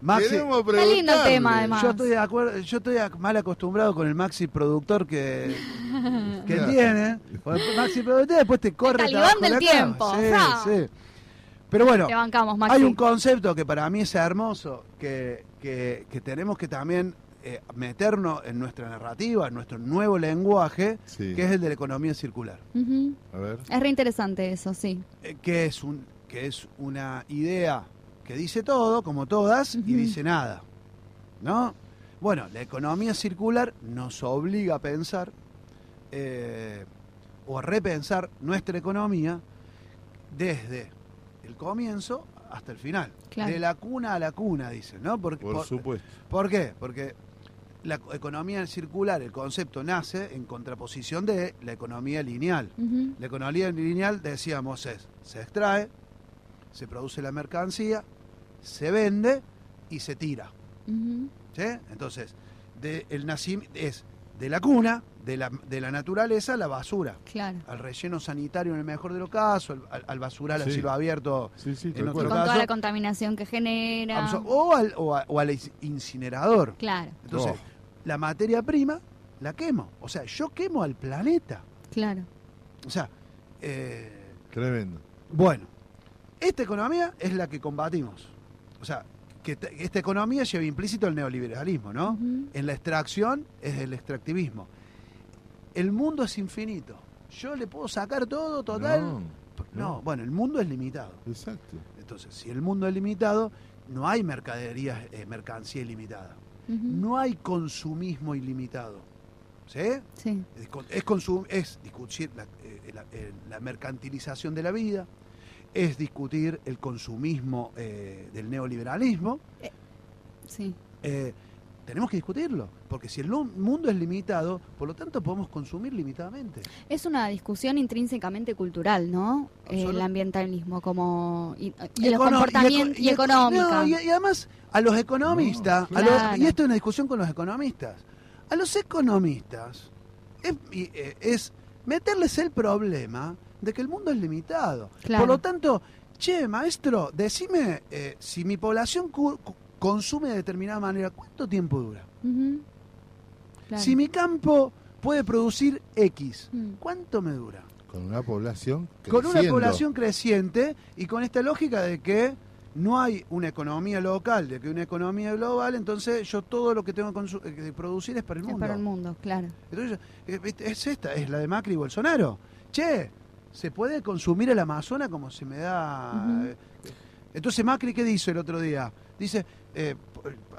Maxi, Está lindo el tema, además. yo estoy de acuerdo, yo estoy mal acostumbrado con el maxi productor que, que Claro. tiene. El maxi productor después te corre talibán trabajo del tiempo. Sí, sí. Pero bueno, Te bancamos, Maxi. Hay un concepto que para mí es hermoso, que, que- que tenemos que también eh, meternos en nuestra narrativa, en nuestro nuevo lenguaje, Sí. que es el de la economía circular, Ujú. A ver. Es re interesante eso, sí. eh, que, es un, que es una idea que dice todo, como todas, y dice nada. ¿No? Bueno, la economía circular nos obliga a pensar eh, o a repensar nuestra economía desde el comienzo hasta el final. Claro. De la cuna a la cuna, dicen, ¿no? Porque, Por por- supuesto. ¿Por qué? Porque la co- economía circular, el concepto nace en contraposición de la economía lineal. La economía lineal, decíamos, es, se extrae, se produce la mercancía, se vende y se tira. ¿sí? Entonces, de, el nacim- es de la cuna, de la, de la naturaleza, la basura. Claro. Al relleno sanitario en el mejor de los casos, al, al- al basural a Sí. cielo abierto Sí, sí, en tal otro cual. Con caso. toda la contaminación que genera. o, al, o, a- o al incinerador. Claro, Entonces, Oh. La materia prima la quemo. O sea, yo quemo al planeta. claro. O sea, eh, Tremendo. bueno, esta economía es la que combatimos. O sea, que te- esta economía lleva implícito el neoliberalismo, ¿no? En la extracción es el extractivismo. El mundo es infinito. Yo le puedo sacar todo, total. No, No, no. bueno, el mundo es limitado. Exacto. Entonces, si el mundo es limitado, no hay mercaderías, eh, mercancía ilimitada. No hay consumismo ilimitado. ¿Sí? Sí. Es, con- es, consum- es discutir la, eh, la- eh, la mercantilización de la vida, es discutir el consumismo eh, del neoliberalismo. Sí. Eh, tenemos que discutirlo, porque si el mundo es limitado, por lo tanto podemos consumir limitadamente. Es una discusión intrínsecamente cultural, ¿no? Eh, el ambientamiento como y, y Y los comportamientos y y, eco- económica. no, y, y además, a los economistas, No, a los- claro. y esto es una discusión con los economistas, a los economistas es, eh, es meterles el problema de que el mundo es limitado. Claro. Por lo tanto, che, maestro, decime eh, si mi población cu- consume de determinada manera, ¿cuánto tiempo dura? Claro. Si mi campo puede producir X, Mm. ¿cuánto me dura? Con una población Con una población creciente y con esta lógica de que no hay una economía local, de que una economía global, entonces yo todo lo que tengo que, eh, producir es para el Es mundo. para el mundo, claro. Entonces, eh, es esta, es la de Macri y Bolsonaro. Che, ¿se puede consumir el Amazonas como se me da? Eh, Entonces Macri, ¿qué dice el otro día? Dice, eh,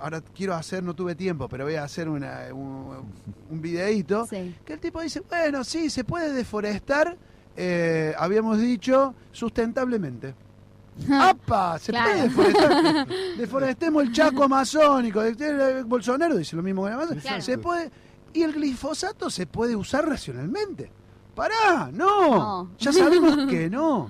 ahora quiero hacer, no tuve tiempo, pero voy a hacer una- un, un videíto, que el tipo dice, bueno, sí, se puede deforestar, eh, habíamos dicho, sustentablemente. ¡Apa! Se Claro. puede deforestar. Deforestemos el chaco amazónico. Bolsonaro dice lo mismo que. Claro. Se puede. Y el glifosato se puede usar racionalmente. ¡Pará! ¡No! No. Ya sabemos que no.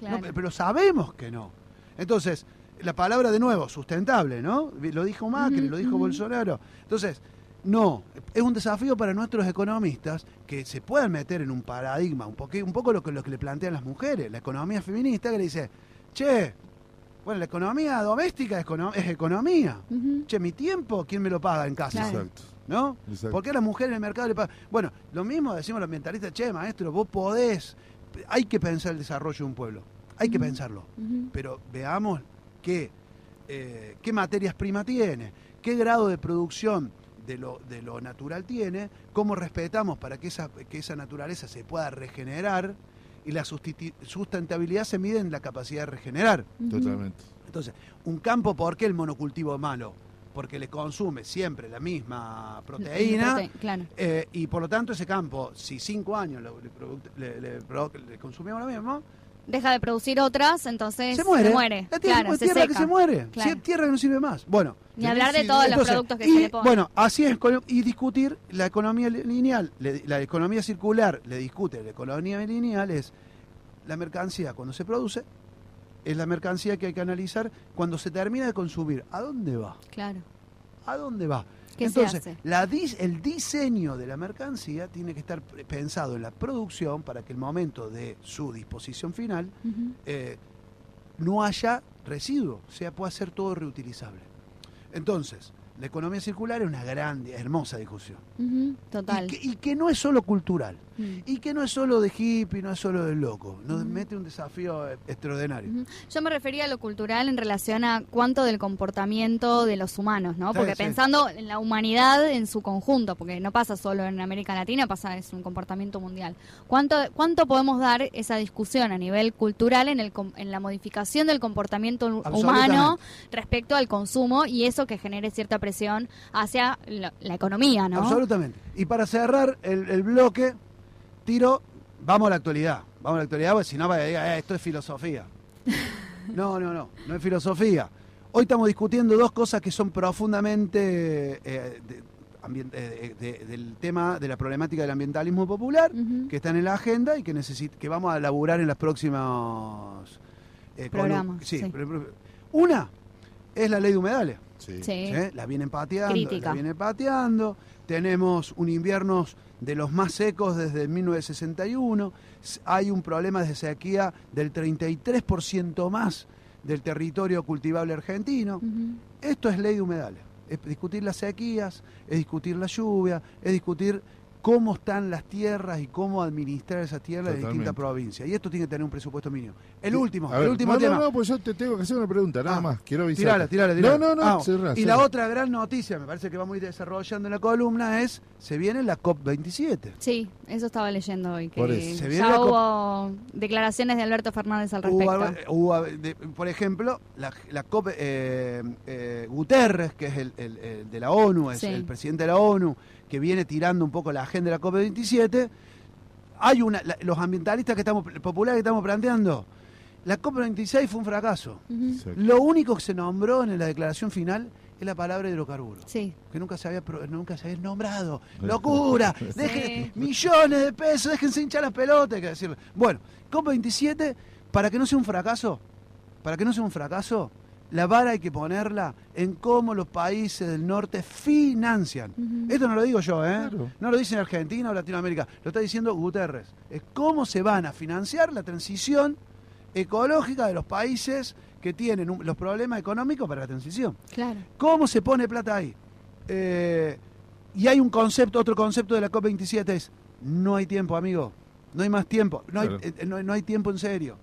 Claro. No, pero sabemos que no. Entonces, la palabra de nuevo, sustentable, ¿no? Lo dijo Macri, lo dijo Bolsonaro. Entonces, no, es un desafío para nuestros economistas que se puedan meter en un paradigma, un, poque- un poco lo que, lo que le plantean las mujeres, la economía feminista que le dice, che, bueno, la economía doméstica es, econo- es economía. Che, mi tiempo, ¿quién me lo paga en casa? Claro. Exacto. ¿No? Exacto. ¿Por qué a la mujer en el mercado le pagan? Bueno, lo mismo decimos los ambientalistas, che, maestro, vos podés, hay que pensar el desarrollo de un pueblo, hay que pensarlo pero veamos qué, eh, qué materias primas tiene, qué grado de producción de lo, de lo natural tiene, cómo respetamos para que esa, que esa naturaleza se pueda regenerar y la sustentabilidad se mide en la capacidad de regenerar. Totalmente. Entonces, un campo, ¿por qué el monocultivo es malo? Porque le consume siempre la misma proteína Prote- Claro. eh, y por lo tanto ese campo, si cinco años le, le- le le consumimos lo mismo, Deja de producir otras, entonces se muere. La tierra, Claro, es se tierra seca. que se muere. Claro. Si tierra que no sirve más. Bueno. Ni hablar de todos los productos que y, se le ponen. Bueno, así es. Y discutir la economía li- lineal. La economía circular le discute la economía lineal es la mercancía cuando se produce, es la mercancía que hay que analizar cuando se termina de consumir. ¿A dónde va? Claro. ¿A dónde va? ¿Qué se Entonces, hace? la dis- el diseño de la mercancía tiene que estar pensado en la producción para que el momento de su disposición final eh, no haya residuo, o sea, pueda ser todo reutilizable. Entonces, la economía circular es una gran, hermosa discusión. Total. Y que, y que no es solo cultural, Mm. y que no es solo de hippie, no es solo de loco, nos mete un desafío extraordinario. Yo me refería a lo cultural en relación a cuánto del comportamiento de los humanos, ¿no? Porque sí. pensando en la humanidad en su conjunto, porque no pasa solo en América Latina, pasa es un comportamiento mundial. ¿Cuánto cuánto podemos dar esa discusión a nivel cultural en el en la modificación del comportamiento humano respecto al consumo y eso que genere cierta presión hacia la, la economía, ¿no? Absolutamente. Y para cerrar el, el bloque, tiro, vamos a la actualidad. Vamos a la actualidad, porque si no, vaya a decir, "Eh, esto es filosofía. No, no, no, no es filosofía. Hoy estamos discutiendo dos cosas que son profundamente eh, de- eh, de- del tema de la problemática del ambientalismo popular, que está en la agenda y que, necesit- que vamos a elaborar en los próximos eh, Programas, sí, Una es la ley de humedales. Sí. Sí. La vienen pateando, Crítica. la vienen pateando. Tenemos un invierno de los más secos desde 1961. S- Hay un problema de sequía del 33% más del territorio cultivable argentino. Esto es ley de humedales. Es discutir las sequías, es discutir la lluvia, es discutir cómo están las tierras y cómo administrar esas tierras de distintas provincias. Y esto tiene que tener un presupuesto mínimo. El último, a el ver, último no, tema. No, no, pues yo te tengo que hacer una pregunta, nada Ah, más. Quiero avisar. Tirala, tirala, tirala. No, no, no, Ah, cerrá, y cerrá. la otra gran noticia, me parece que vamos a ir desarrollando en la columna, es, se viene la COP27. Sí, eso estaba leyendo hoy, que Por eso. Se viene ya la cop- hubo declaraciones de Alberto Fernández al respecto. Hubo- hubo, de- por ejemplo, la, la COP, eh, eh, Guterres, que es el, el- el de la ONU, es Sí. el presidente de la ONU, que viene tirando un poco la agenda de la COP27. Hay una, la- los ambientalistas que estamos, populares que estamos planteando, la COP26 fue un fracaso. Lo único que se nombró en la declaración final es la palabra hidrocarburos. Sí. que nunca se había nunca se había nombrado. ¡Locura! Deje, millones de pesos, déjense hinchar las pelotas, hay que decirlo. Bueno, COP27, para que no sea un fracaso, para que no sea un fracaso, la vara hay que ponerla en cómo los países del norte financian. Esto no lo digo yo, ¿eh? Claro. No lo dice en Argentina o Latinoamérica, lo está diciendo Guterres. Es cómo se van a financiar la transición ecológica de los países que tienen un- los problemas económicos para la transición. Claro. ¿Cómo se pone plata ahí? Eh, y hay un concepto, otro concepto de la COP27 es, no hay tiempo, amigo, no hay más tiempo, no hay, eh, no, no hay tiempo en serio.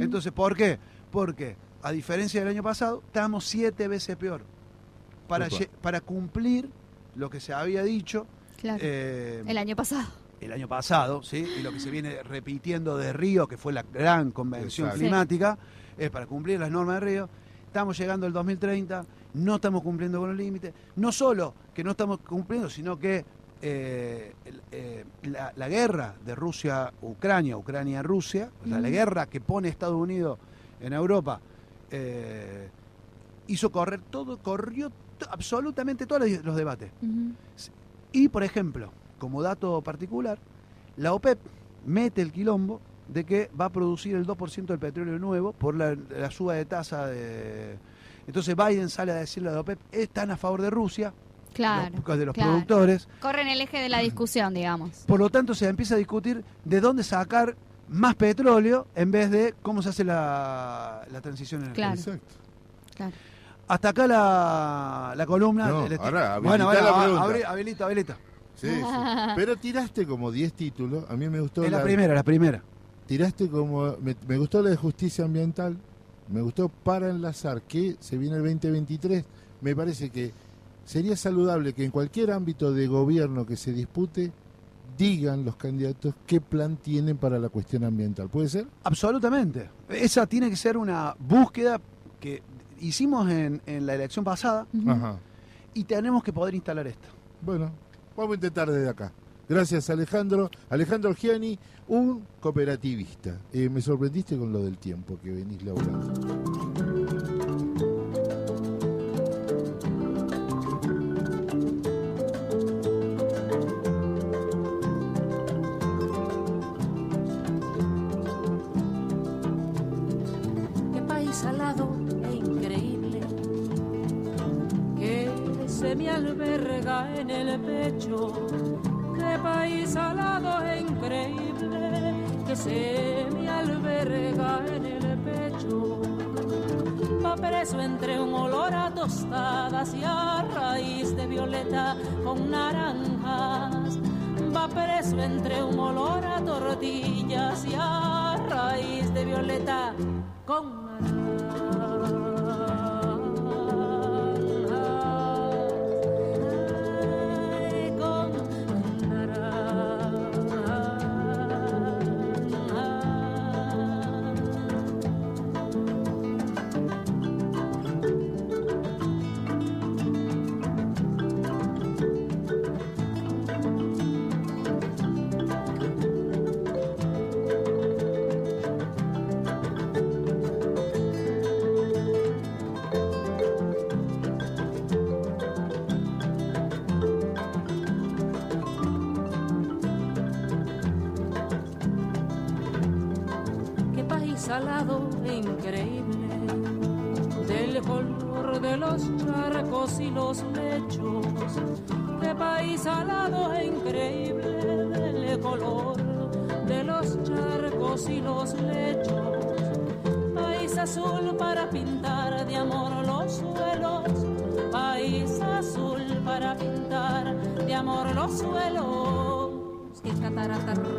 Entonces, ¿por qué? Porque a diferencia del año pasado, estamos siete veces peor. Para, Upa. para cumplir lo que se había dicho Claro. eh, El año pasado. el año pasado, ¿sí? y lo que se viene repitiendo de Río, que fue la gran convención Exacto. climática, es para cumplir las normas de Río. Estamos llegando al 2030, no estamos cumpliendo con los límites. No solo que no estamos cumpliendo, sino que eh, el- eh, la, la guerra de Rusia-Ucrania, Ucrania-Rusia, o sea, la guerra que pone Estados Unidos en Europa, eh, hizo correr todo, corrió absolutamente todos los- los debates. Y, por ejemplo, como dato particular, la OPEP mete el quilombo de que va a producir el 2% del petróleo nuevo por la, la suba de tasa de... Entonces Biden sale a decirle a la OPEP, están a favor de Rusia, Claro. los- de los claro. productores, Corren el eje de la discusión, digamos. por lo tanto se empieza a discutir de dónde sacar más petróleo en vez de cómo se hace la, la transición energética. Claro. Claro. Hasta acá la, la columna. No, ahora, bueno, habilitá bueno, la pregunta. habilita, habilita. Sí, sí. Pero tiraste como 10 títulos. A mí me gustó. Es la primera, la primera. Tiraste como. Me, me gustó la de justicia ambiental. Me gustó para enlazar que se viene el 2023. Me parece que sería saludable que en cualquier ámbito de gobierno que se dispute digan los candidatos qué plan tienen para la cuestión ambiental. ¿Puede ser? Absolutamente. Esa tiene que ser una búsqueda que hicimos en, en la elección pasada Ajá. y tenemos que poder instalar esto. Bueno, vamos a intentar desde acá. Gracias Alejandro. Alejandro Giani, un cooperativista. Eh, me sorprendiste con lo del tiempo que venís laburando. Se me alberga en el pecho. Qué país alado e increíble que se me alberga en el pecho. Va preso entre un olor a tostadas y a raíz de violeta con naranjas. Va preso entre un olor a tortillas y a raíz de violeta con naranjas. Qué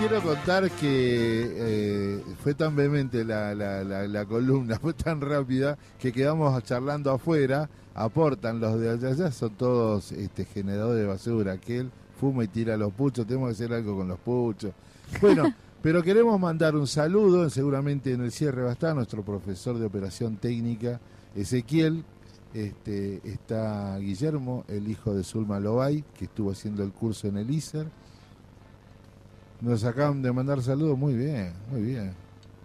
quiero contar que eh, fue tan vehemente la, la- la- la columna, fue tan rápida que quedamos charlando afuera. Aportan los de allá, allá son todos este, generadores de basura. Aquel fuma y tira los puchos, tenemos que hacer algo con los puchos. Bueno, Pero queremos mandar un saludo, seguramente en el cierre va a estar nuestro profesor de operación técnica, Ezequiel. Este, está Guillermo, el hijo de Zulma Lobay, que estuvo haciendo el curso en el ISER. Nos acaban de mandar saludos, muy bien, muy bien.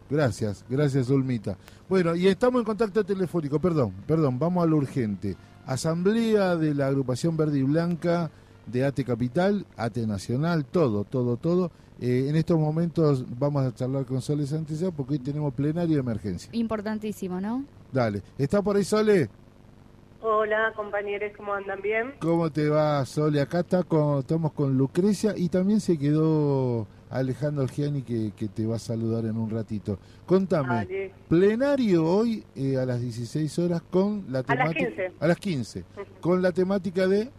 Gracias, gracias Zulmita. Bueno, y estamos en contacto telefónico, perdón, perdón, vamos a lo urgente. Asamblea de la agrupación Verde y Blanca de ATE Capital, ATE Nacional, todo, todo, todo. Eh, en estos momentos vamos a charlar con Sole Santillán porque hoy tenemos plenario de emergencia. Importantísimo, ¿no? Dale, ¿está por ahí Sole? Hola compañeros, ¿cómo andan? ¿Bien? ¿Cómo te va Sole? Acá está con, estamos con Lucrecia y también se quedó Alejandro Giani que, que te va a saludar en un ratito. Contame, Dale. plenario hoy eh, a las 16 horas con la A las temática... 15. A las 15. Con la temática de...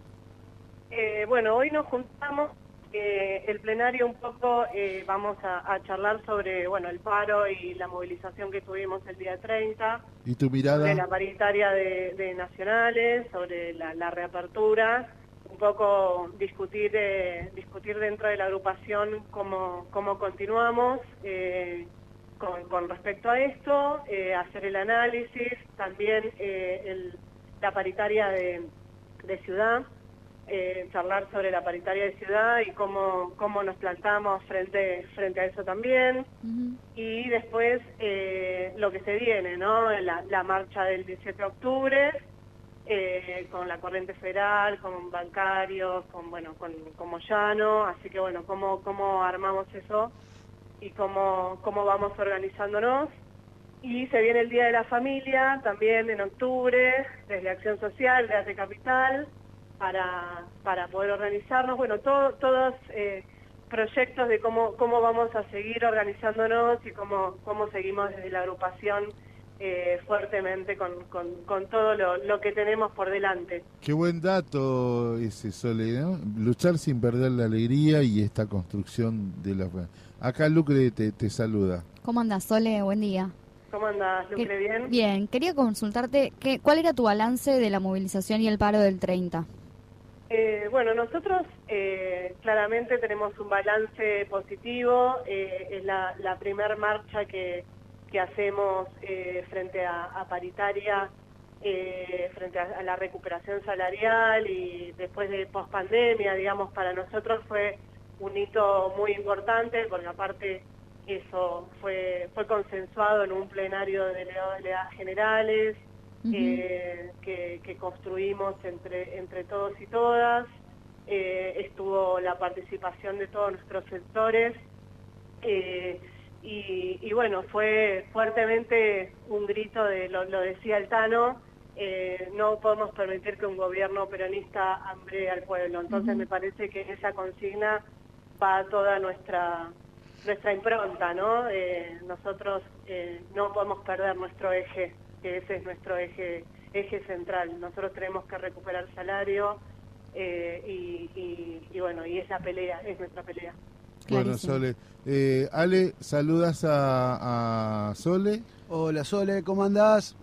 Eh, bueno, hoy nos juntamos, eh, el plenario un poco, eh, vamos a, a charlar sobre bueno el paro y la movilización que tuvimos el día 30, ¿Y tu mirada? la paritaria de, de nacionales, sobre la, la reapertura, un poco discutir eh, discutir dentro de la agrupación cómo, cómo continuamos eh, con, con respecto a esto, hacer el análisis, también el- la paritaria de, de ciudad, eh, charlar sobre la paritaria de ciudad y cómo, cómo nos plantamos frente, frente a eso también. Y después eh, lo que se viene, ¿no? La, la marcha del 17 de octubre, eh, con la corriente federal, con bancarios, con, bueno, con, con Moyano, así que bueno, cómo, cómo armamos eso y cómo, cómo vamos organizándonos. Y se viene el Día de la Familia, también en octubre, desde Acción Social, de Arte Capital, para, para poder organizarnos. Bueno, todo, todos eh, proyectos de cómo, cómo vamos a seguir organizándonos y cómo, cómo seguimos desde la agrupación eh, fuertemente con, con, con todo lo, lo que tenemos por delante. Qué buen dato ese, Sole, ¿no? Luchar sin perder la alegría y esta construcción de la... Acá Lucre te, te saluda. ¿Cómo andas, Sole? Buen día. ¿Cómo andas, Lucre? Que- ¿Bien? Bien, quería consultarte qué, cuál era tu balance de la movilización y el paro del 30. Eh, bueno, nosotros eh, claramente tenemos un balance positivo. eh, es la, la primer marcha que, hacemos frente a, paritaria, frente a, la recuperación salarial y después de pospandemia, digamos, para nosotros fue un hito muy importante porque aparte eso fue, fue consensuado en un plenario de delegados delegadas generales que, que construimos entre, entre todos y todas. Eh, estuvo la participación de todos nuestros sectores eh, y, y bueno, fue fuertemente un grito de, lo, lo decía el Tano, eh, no podemos permitir que un gobierno peronista hambre al pueblo. Entonces me parece que esa consigna va toda nuestra nuestra impronta, ¿no? Nosotros no podemos perder nuestro eje, que ese es nuestro eje eje central. Nosotros tenemos que recuperar salario eh, y, y- y bueno, y es la pelea, es nuestra pelea. Bueno, Sole. Eh, Ale, saludas a, a Sole. Hola Sole, ¿cómo andás?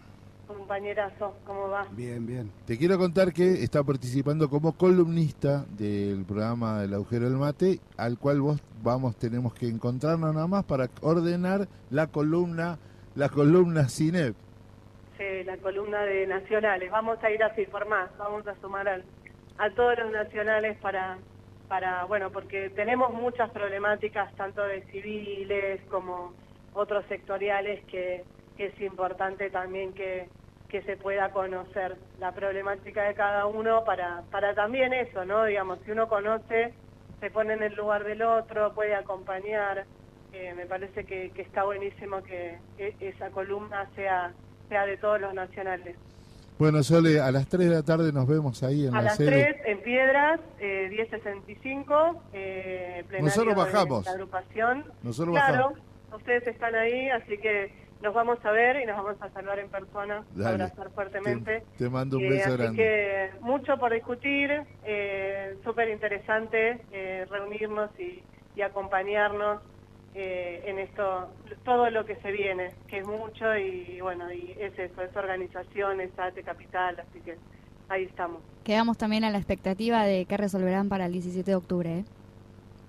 Compañerazo, ¿cómo va? Bien, bien. Te quiero contar que está participando como columnista del programa del agujero del mate, al cual vos vamos, tenemos que encontrarnos nada más para ordenar la columna, la columna CINEP. La columna de nacionales. Vamos a ir así por más, vamos a sumar al- a todos los nacionales para, para, bueno, porque tenemos muchas problemáticas, tanto de civiles como otros sectoriales, que, es importante también que, que se pueda conocer la problemática de cada uno para, para también eso, ¿no? Digamos, si uno conoce, se pone en el lugar del otro, puede acompañar. Eh, me parece que, está buenísimo que esa columna sea, sea de todos los nacionales. Bueno, Sole, a las 3 de la tarde nos vemos ahí en A la las. 3 en Piedras, eh, 1065, eh, Nosotros de bajamos. la agrupación. Nosotros claro, bajamos. ustedes están ahí, así que nos vamos a ver y nos vamos a saludar en persona, Dale. abrazar fuertemente. Te mando un Eh, beso así grande. que mucho por discutir, eh, súper interesante eh, reunirnos y, y acompañarnos eh, en esto, todo lo que se viene, que es mucho y bueno, y es eso, es organización, es arte capital, así que ahí estamos. Quedamos también a la expectativa de qué resolverán para el 17 de octubre. ¿eh?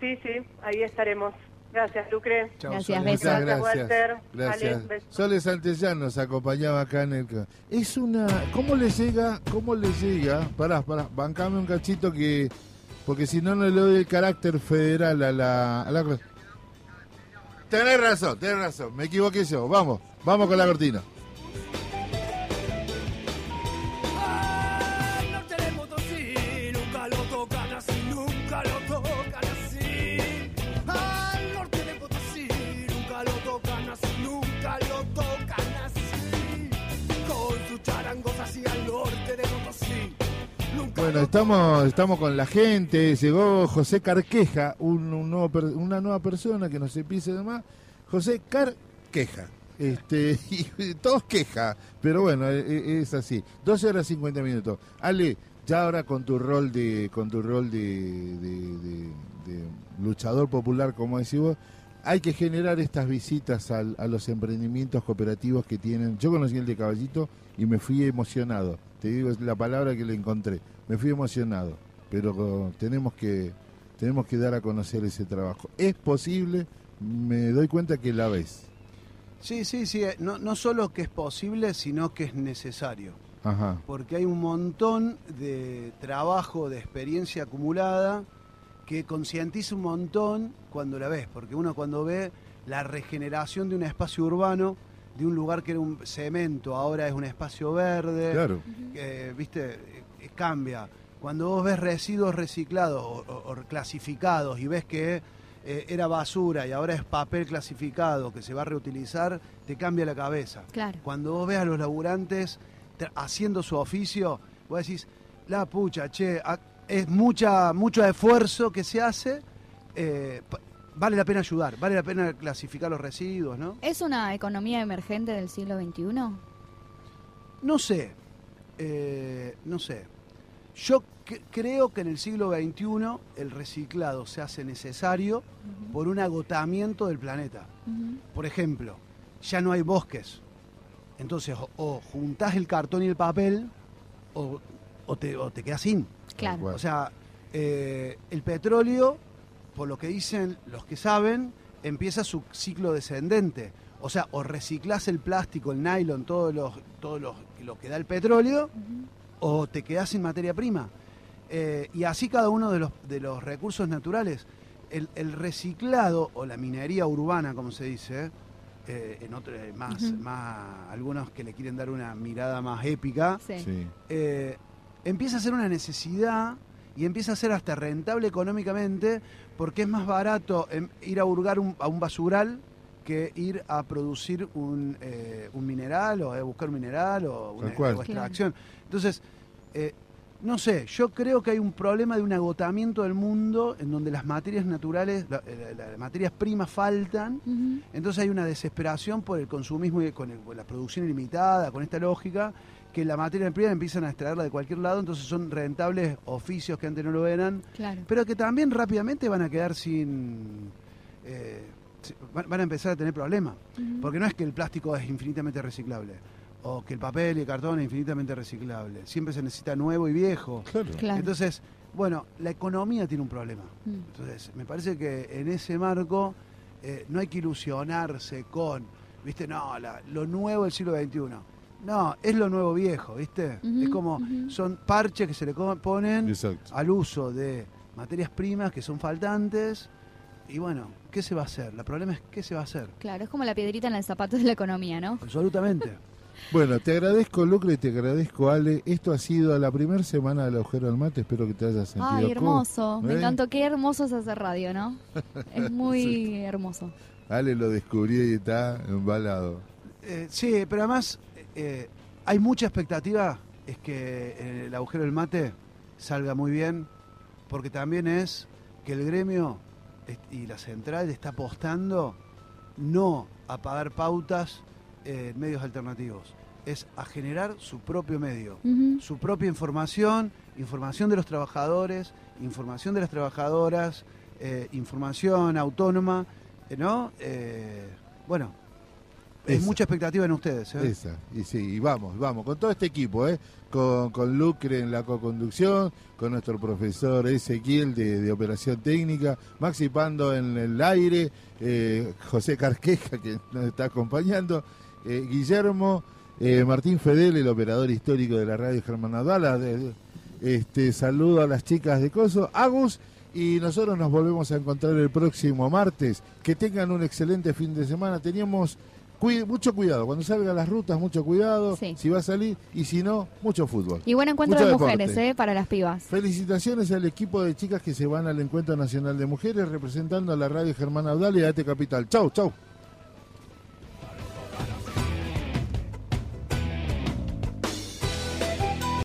Sí, sí, ahí estaremos. Gracias, Lucre. Chau, Gracias, Sole. besos. Muchas Gracias, gracias. Walter. Gracias. Ale, besos. Sole Santellán nos acompañaba acá en el... Es una... ¿Cómo le llega? ¿Cómo le llega? Pará, pará, bancame un cachito que... Porque si no, no le doy el carácter federal a la... A la... co- Tenés razón, tenés razón. Me equivoqué yo. Vamos, vamos con la cortina. Bueno, estamos, estamos con la gente. Llegó José Carqueja, una nueva persona que no se pise de más. José Carqueja. Este, y todos queja, pero bueno, e- e- es así. 12 horas 50 minutos. Ale, ya ahora con tu rol de, con tu rol de- de luchador popular, como decís vos, hay que generar estas visitas al- a los emprendimientos cooperativos que tienen. Yo conocí el de Caballito y me fui emocionado. Te digo es la palabra que le encontré. Me fui emocionado. Pero tenemos que tenemos que dar a conocer ese trabajo. Es posible, me doy cuenta que la ves. Sí, sí, sí. eh, No, no solo que es posible, sino que es necesario. Ajá. Porque hay un montón de trabajo, de experiencia acumulada que concientiza un montón cuando la ves. Porque uno cuando ve la regeneración de un espacio urbano, de un lugar que era un cemento, ahora es un espacio verde. Claro. eh, viste, eh, cambia. Cuando vos ves residuos reciclados o, o- o clasificados y ves que eh, era basura y ahora es papel clasificado que se va a reutilizar, te cambia la cabeza. Claro. Cuando vos ves a los laburantes haciendo su oficio, vos decís, la pucha, che, es mucha, mucho esfuerzo que se hace, eh, vale la pena ayudar, vale la pena clasificar los residuos, ¿no? ¿Es una economía emergente del siglo XXI? No sé, eh, no sé. Yo cre- creo que en el siglo XXI el reciclado se hace necesario por un agotamiento del planeta. Por ejemplo, ya no hay bosques. Entonces, o, o juntás el cartón y el papel o, o te, o te quedas sin. Claro. O sea, eh, el petróleo, por lo que dicen los que saben, empieza su ciclo descendente. O sea, o reciclás el plástico, el nylon, todo, los, todo los- lo que da el petróleo, o te quedás sin materia prima. Eh, y así cada uno de los, de los recursos naturales. El, el reciclado o la minería urbana, como se dice, eh, en otro, eh, más, más, algunos que le quieren dar una mirada más épica, Sí. Sí. eh, empieza a ser una necesidad y empieza a ser hasta rentable económicamente porque es más barato em, ir a hurgar un- a un basural que ir a producir un, eh, un mineral o a buscar un mineral o una o extracción. Entonces, eh, no sé, yo creo que hay un problema de un agotamiento del mundo en donde las materias naturales, la- eh, la- las materias primas faltan, entonces hay una desesperación por el consumismo y con, el- con la producción ilimitada, con esta lógica, que la materia prima empiezan a extraerla de cualquier lado, entonces son rentables oficios que antes no lo eran, Claro. pero que también rápidamente van a quedar sin... eh, van a empezar a tener problemas, porque no es que el plástico es infinitamente reciclable, o que el papel y el cartón es infinitamente reciclable, siempre se necesita nuevo y viejo. Claro. Claro. Entonces, bueno, la economía tiene un problema. Mm. Entonces, me parece que en ese marco eh, no hay que ilusionarse con, viste, no, la- lo nuevo del siglo XXI. No, es lo nuevo viejo, ¿viste? Es como, son parches que se le ponen Exacto. al uso de materias primas que son faltantes. Y bueno, ¿qué se va a hacer? El problema es qué se va a hacer. Claro, es como la piedrita en el zapato de la economía, ¿no? Absolutamente. Bueno, te agradezco Lucre, te agradezco Ale. Esto ha sido la primera semana del agujero al mate. Espero que te hayas sentido Ay, hermoso. Me ¿Eh? encantó. Qué hermoso es hacer radio, ¿no? Es muy hermoso. Ale lo descubrió y está embalado. Eh, sí, pero además eh, hay mucha expectativa, es que el agujero del mate salga muy bien, porque también es que el gremio y la central está apostando no a pagar pautas eh, en medios alternativos, es a generar su propio medio, su propia información, información de los trabajadores, información de las trabajadoras, eh, información autónoma, eh, ¿no? Eh, bueno, es Esa. mucha expectativa en ustedes. ¿eh? Esa, y sí, y vamos, vamos, con todo este equipo, ¿eh? con, con Lucre en la co-conducción, con nuestro profesor Ezequiel de, de Operación Técnica, Maxi Pando en el aire, eh, José Carqueja que nos está acompañando, eh, Guillermo, eh, Martín Fedel, el operador histórico de la radio Germán Nadala, este, saludo a las chicas de Coso, Agus, y nosotros nos volvemos a encontrar el próximo martes. Que tengan un excelente fin de semana. Teníamos Cuide- mucho cuidado, cuando salga a las rutas, mucho cuidado, si va a salir, y si no, mucho fútbol. Y buen encuentro Mucho de deporte. mujeres, ¿eh? Para las pibas. Felicitaciones al equipo de chicas que se van al Encuentro Nacional de Mujeres representando a la radio Germán Abdal y a AT Capital. Chau, chau.